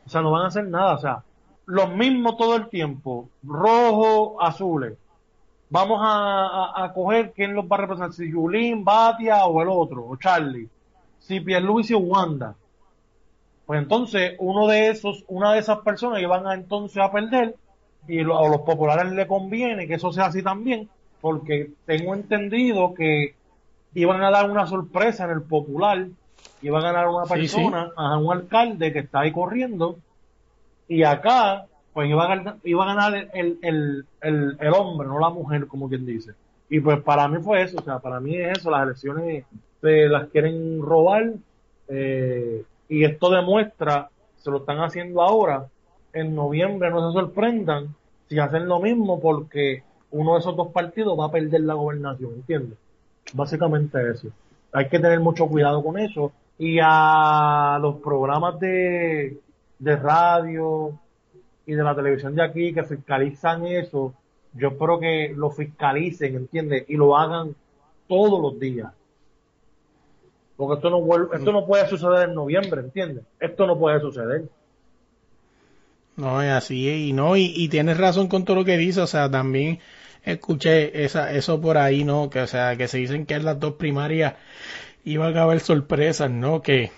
O sea, no van a hacer nada. O sea, los mismos todo el tiempo, rojo, azules. Vamos a, a, a coger quién los va a representar, si Yulín, Batia o el otro, o Charlie. Si Pierluisi o Wanda. Pues entonces, uno de esos, una de esas personas que van a entonces a perder, y lo- a los populares le conviene que eso sea así también, porque tengo entendido que iban a dar una sorpresa en el popular, iba a ganar una Sí, persona, a un alcalde que está ahí corriendo, y acá, pues iba a ganar, iba a ganar el, el, el, el hombre, no la mujer, como quien dice. Y pues para mí fue eso, o sea, para mí es eso, las elecciones se las quieren robar, eh, y esto demuestra, se lo están haciendo ahora, en noviembre no se sorprendan si hacen lo mismo porque uno de esos dos partidos va a perder la gobernación, ¿entiendes? Básicamente eso. Hay que tener mucho cuidado con eso. Y a los programas de, de radio y de la televisión de aquí que fiscalizan eso, yo espero que lo fiscalicen, ¿entiendes? Y lo hagan todos los días. Porque esto no, vuelve- esto no puede suceder en noviembre, ¿entiendes? Esto no puede suceder. No, es así, y no, y, y tienes razón con todo lo que dices, o sea, también escuché esa, eso por ahí, ¿no? Que, o sea, que se dicen que en las dos primarias iban a haber sorpresas, ¿no? Que,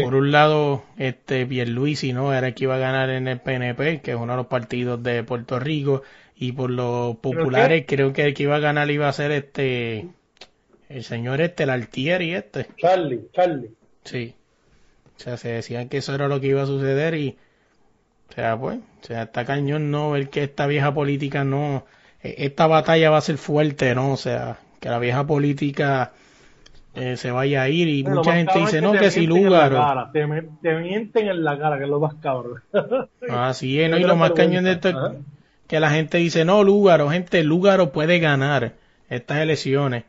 por un lado, este, Pierluisi, ¿no? Era el que iba a ganar en el PNP, que es uno de los partidos de Puerto Rico, y por los populares, creo que el que iba a ganar iba a ser este, el señor este, el Altieri este. Charlie, Charlie. Sí. O sea, se decían que eso era lo que iba a suceder y O sea, pues, o sea, está cañón no ver que esta vieja política no, e- esta batalla va a ser fuerte, ¿no? O sea, que la vieja política eh, se vaya a ir y mucha gente dice, es no, que si cara, Te, te mienten en la cara, que es lo más cabrón. [laughs] Así es, ¿no? Y lo más cañón de esto es que la gente dice, no, Lúgaro, gente, Lúgaro puede ganar estas elecciones,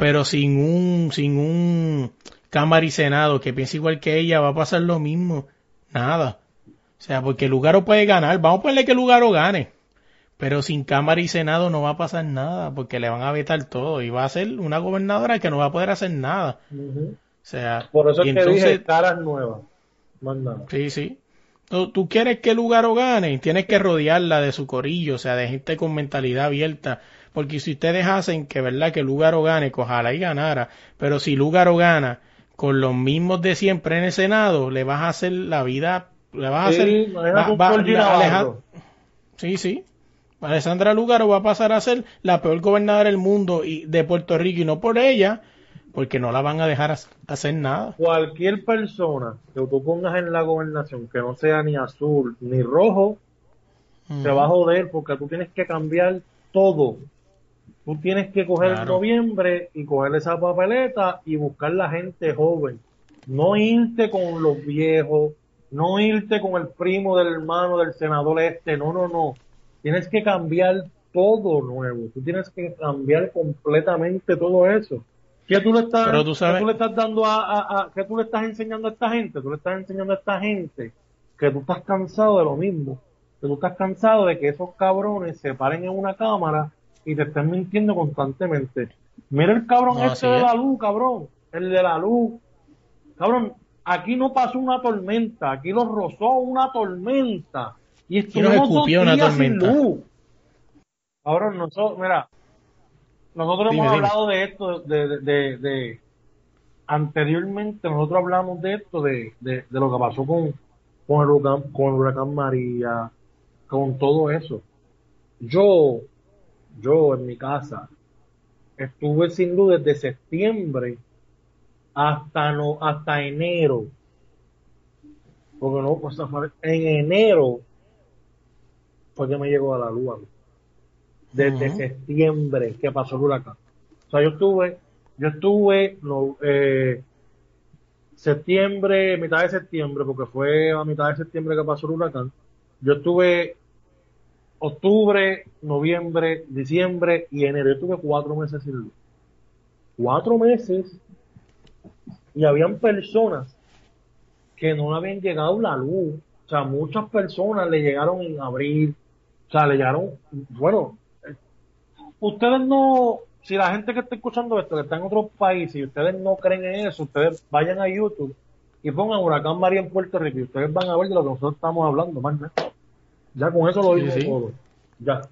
pero sin un, sin un Cámara y Senado que piense igual que ella, va a pasar lo mismo. Nada. O sea, porque Lugaro puede ganar, vamos a ponerle que Lugaro gane, pero sin Cámara y Senado no va a pasar nada, porque le van a vetar todo y va a ser una gobernadora que no va a poder hacer nada. O sea, Por eso y es que entonces, dije caras nuevas. Más nada. Sí, sí. Tú, tú quieres que Lugaro gane, tienes que rodearla de su corillo, o sea, de gente con mentalidad abierta. Porque si ustedes hacen que, ¿verdad?, que Lugaro gane, que ojalá y ganara, pero si Lugaro gana con los mismos de siempre en el Senado, le vas a hacer la vida, le vas a hacer... va- va- la-. Sí, sí. Alessandra Lugaro va a pasar a ser la peor gobernadora del mundo y de Puerto Rico y no por ella, porque no la van a dejar hac- hacer nada. Cualquier persona que tú pongas en la gobernación que no sea ni azul ni rojo, Mm. te va a joder porque tú tienes que cambiar todo. Tú tienes que coger Claro. noviembre y coger esa papeleta y buscar la gente joven. No irte con los viejos, no irte con el primo del hermano del senador este, no, no, no. Tienes que cambiar todo nuevo. Tú tienes que cambiar completamente todo eso. ¿Qué tú le estás, Pero tú sabes- qué tú le estás dando a, a, a- qué tú le estás enseñando a esta gente? Tú le estás enseñando a esta gente que tú estás cansado de lo mismo. Que tú estás cansado de que esos cabrones se paren en una cámara y te estén mintiendo constantemente. Mira el cabrón No, este de la luz, cabrón. El de la luz. Cabrón, aquí no pasó una tormenta, aquí los rozó una tormenta. Y estuvimos dos escupió una días sin tormenta. luz. Cabrón, nosotros, mira, nosotros Dime, hemos dime. hablado de esto, de, de, de- de- anteriormente nosotros hablamos de esto, de, de, de lo que pasó con, con, el huracán, con el huracán María, con todo eso. Yo, yo en mi casa, estuve sin luz desde septiembre hasta no, hasta enero. Porque no, o sea, en enero fue que me llegó a la luz. a mí. Desde septiembre que pasó el huracán. O sea, yo estuve, yo estuve, no, eh, septiembre, mitad de septiembre, porque fue a mitad de septiembre que pasó el huracán. Yo estuve octubre, noviembre, diciembre y enero. Yo estuve cuatro meses sin luz. Cuatro meses y habían personas que no habían llegado la luz. O sea, muchas personas le llegaron en abril. O sea, le llegaron, bueno, ustedes no, si la gente que está escuchando esto, que está en otros países y ustedes no creen en eso, ustedes vayan a YouTube y pongan Huracán María en Puerto Rico y ustedes van a ver de lo que nosotros estamos hablando, man. Ya con eso lo digo sí. todo. Ya.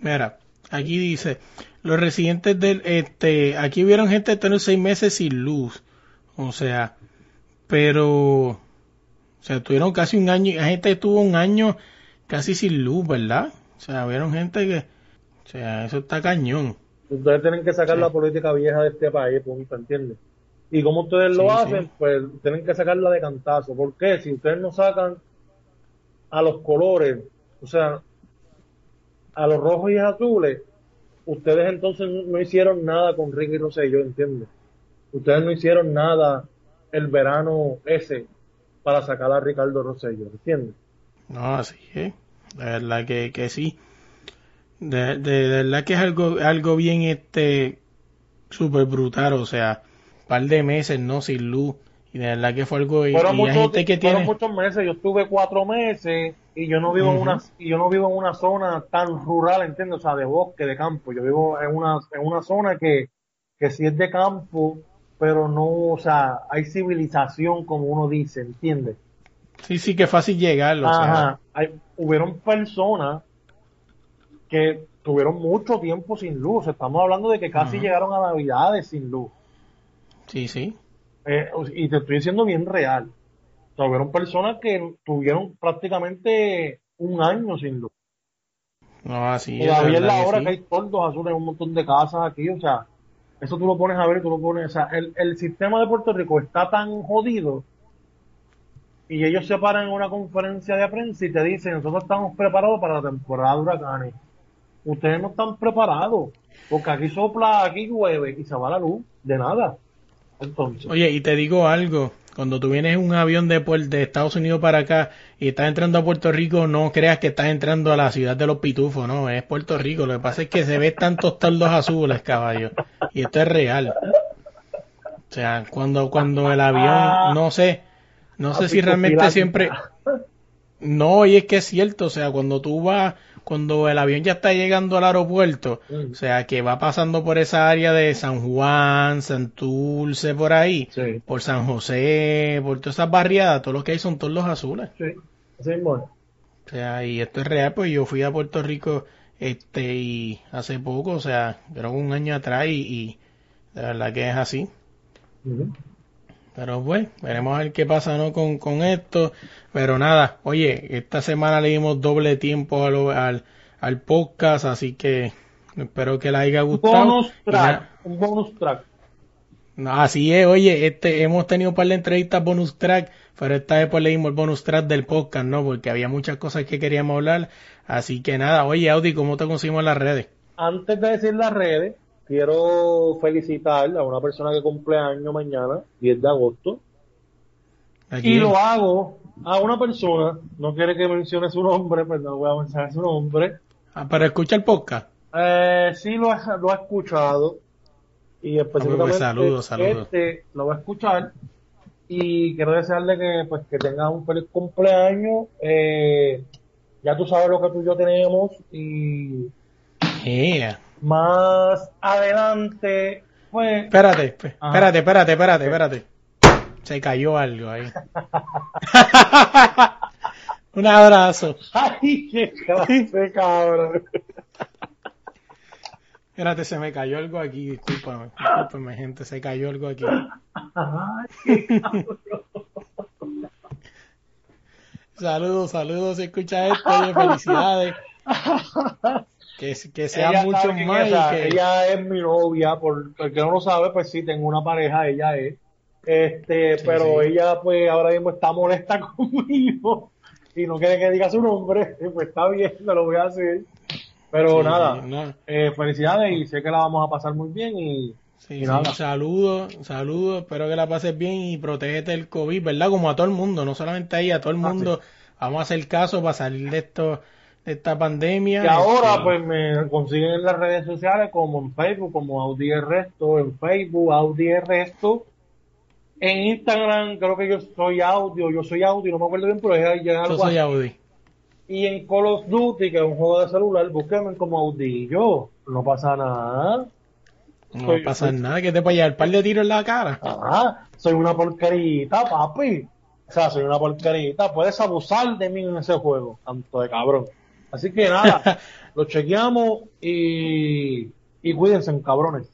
Mira, aquí dice, los residentes del, este, aquí vieron gente tener seis meses sin luz, o sea, pero, o sea, tuvieron casi un año, la gente estuvo un año casi sin luz, ¿verdad? O sea, vieron gente que, o sea, eso está cañón. Ustedes tienen que sacar Sí. la política vieja de este país, punto, ¿entiendes? Y como ustedes lo hacen, sí. pues tienen que sacarla de cantazo. ¿Por qué? Si ustedes no sacan a los colores, o sea, a los rojos y azules, ustedes entonces no hicieron nada con Ricky Rosselló, ¿entiendes? Ustedes no hicieron nada el verano ese para sacar a Ricardo Rosselló, ¿entiendes? No, así es, de verdad que, que sí. De verdad que es algo, algo bien, este, súper brutal, o sea, par de meses, ¿no? Sin luz, y de verdad que fue algo, y, fueron, y muchos, gente que fueron tiene... muchos meses, yo estuve cuatro meses y yo no vivo en una y yo no vivo en una zona tan rural, ¿entiendes? O sea, de bosque, de campo. Yo vivo en una en una zona que que sí es de campo, pero no, o sea, hay civilización como uno dice, ¿entiendes? Sí, sí, que fácil llegarlo, o sea, Ajá. Hay, hubieron personas que tuvieron mucho tiempo sin luz. Estamos hablando de que casi llegaron a Navidades sin luz. sí, sí. Eh, y te estoy diciendo bien real. O sea, hubieron personas que tuvieron prácticamente un año sin luz. No, así es. Todavía es la que hora sí. que hay tordos azules en un montón de casas aquí. O sea, eso tú lo pones a ver y tú lo pones. O sea, el, el sistema de Puerto Rico está tan jodido y ellos se paran en una conferencia de prensa y te dicen, nosotros estamos preparados para la temporada de huracanes. Ustedes no están preparados, porque aquí sopla, aquí llueve y se va la luz, de nada. Entonces, Oye, y te digo algo, cuando tú vienes en un avión de, de Estados Unidos para acá y estás entrando a Puerto Rico, no creas que estás entrando a la ciudad de los pitufos, no, es Puerto Rico. Lo que pasa es que se ve tantos toldos azules, caballo, y esto es real. O sea, cuando, cuando el avión, no sé, no sé si realmente siempre... No, y es que es cierto, o sea, cuando tú vas, cuando el avión ya está llegando al aeropuerto, Mm. o sea, que va pasando por esa área de San Juan, Santurce, por ahí, Sí. por San José, por todas esas barriadas, todo lo que hay son todos los azules. sí, mismo es. O sea, y esto es real, pues yo fui a Puerto Rico, este, y hace poco, o sea, creo que un año atrás, y, y de verdad que es así. Pero pues, veremos a ver qué pasa ¿no? con, con esto. Pero nada, oye, esta semana le dimos doble tiempo al, al, al podcast, así que espero que les haya Un gustado. bonus track, un bonus track. así es, oye, este, hemos tenido un par de entrevistas bonus track, pero esta vez pues le dimos el bonus track del podcast, ¿no? Porque había muchas cosas que queríamos hablar. Así que nada, oye, Audi, ¿cómo te conseguimos en las redes? Antes de decir las redes, quiero felicitar a una persona que cumple año mañana, 10 de agosto. Aquí. Y lo hago a una persona, no quiere que mencione su nombre, pero no voy a mencionar su nombre. Ah, pero escucha el podcast. Eh, sí lo ha, lo ha escuchado y específicamente pues, saludos, saludos. este lo va a escuchar y quiero desearle que pues que tenga un feliz cumpleaños eh, ya tú sabes lo que tú y yo tenemos y Yeah. más adelante pues Espérate, espérate, espérate, espérate, espérate. Se cayó algo ahí. [laughs] Un abrazo. ay qué clase cabrón Espérate, se me cayó algo aquí, discúlpame. Discúlpame, gente, se cayó algo aquí. [laughs] Saludos, saludos, si escucha esto, oye, felicidades. Que, que sea ella mucho más ella, que... ella es mi novia por el que no lo sabe pues sí tengo una pareja ella es este Sí, pero sí. ella pues ahora mismo está molesta [laughs] conmigo y no quiere que diga su nombre [laughs] pues está bien me lo voy a hacer pero Sí, nada no. eh, felicidades y sé que la vamos a pasar muy bien y, Sí, sí, saludos, saludos, espero que la pases bien y protégete del COVID, ¿verdad? Como a todo el mundo, no solamente a ella, a todo el Ah, mundo. Vamos a hacer caso para salir de esto, de esta pandemia. y ahora Este, pues me consiguen en las redes sociales como en Facebook como Audi el Resto en Facebook Audi el Resto en Instagram creo que yo soy audio yo soy audio no me acuerdo bien pero es yo algo soy así. Audi. Y en Call of Duty, que es un juego de celular, búsquenme como Audillo. No pasa nada. No Soy- pasa soy- nada, que te llevar un par de tiros en la cara. Ah, soy una porquerita, papi. O sea, soy una porquerita. Puedes abusar de mí en ese juego, tanto de cabrón. Así que nada, [laughs] lo chequeamos y, y cuídense, cabrones.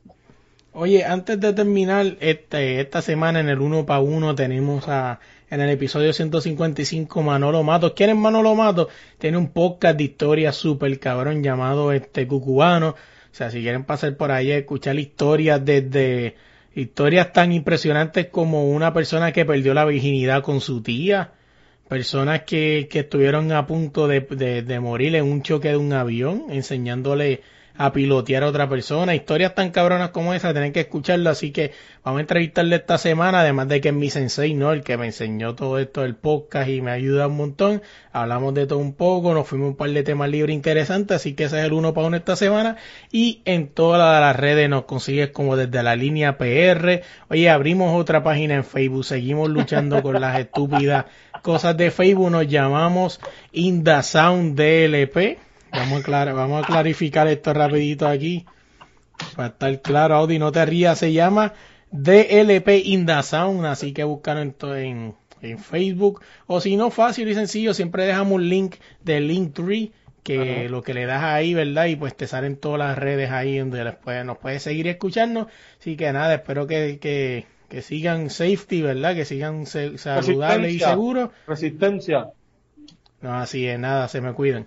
Oye, antes de terminar, este, esta semana en el uno para uno tenemos a, en el episodio 155 Manolo Matos. ¿Quién es Manolo Matos? Tiene un podcast de historia súper cabrón llamado este Cucubano. O sea, si quieren pasar por ahí a escuchar historias desde historias tan impresionantes como una persona que perdió la virginidad con su tía, personas que, que estuvieron a punto de, de, de morir en un choque de un avión, enseñándole a pilotear a otra persona. Historias tan cabronas como esa, tienen que escucharlo. Así que vamos a entrevistarle esta semana, además de que es mi sensei, ¿no? El que me enseñó todo esto del podcast y me ayuda un montón. Hablamos de todo un poco, nos fuimos un par de temas libres interesantes, así que ese es el uno para uno esta semana. Y en todas las redes nos consigues como desde la línea PR. Oye, abrimos otra página en Facebook, seguimos luchando con las estúpidas cosas de Facebook, nos llamamos Inda Sound DLP. Vamos a, clar- vamos a clarificar esto rapidito aquí. Para estar claro, Audi, no te rías, se llama DLP Inda Sound, así que búscalo en, en, en Facebook. O si no, fácil y sencillo, siempre dejamos un link de Linktree, que lo que le das ahí, ¿verdad? Y pues te salen todas las redes ahí donde les puede- nos puedes seguir escuchando. Así que nada, espero que, que, que sigan safety, ¿verdad? Que sigan saludables y seguros. Resistencia. No, así es, nada, se me cuidan.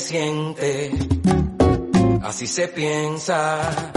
Siente, así se piensa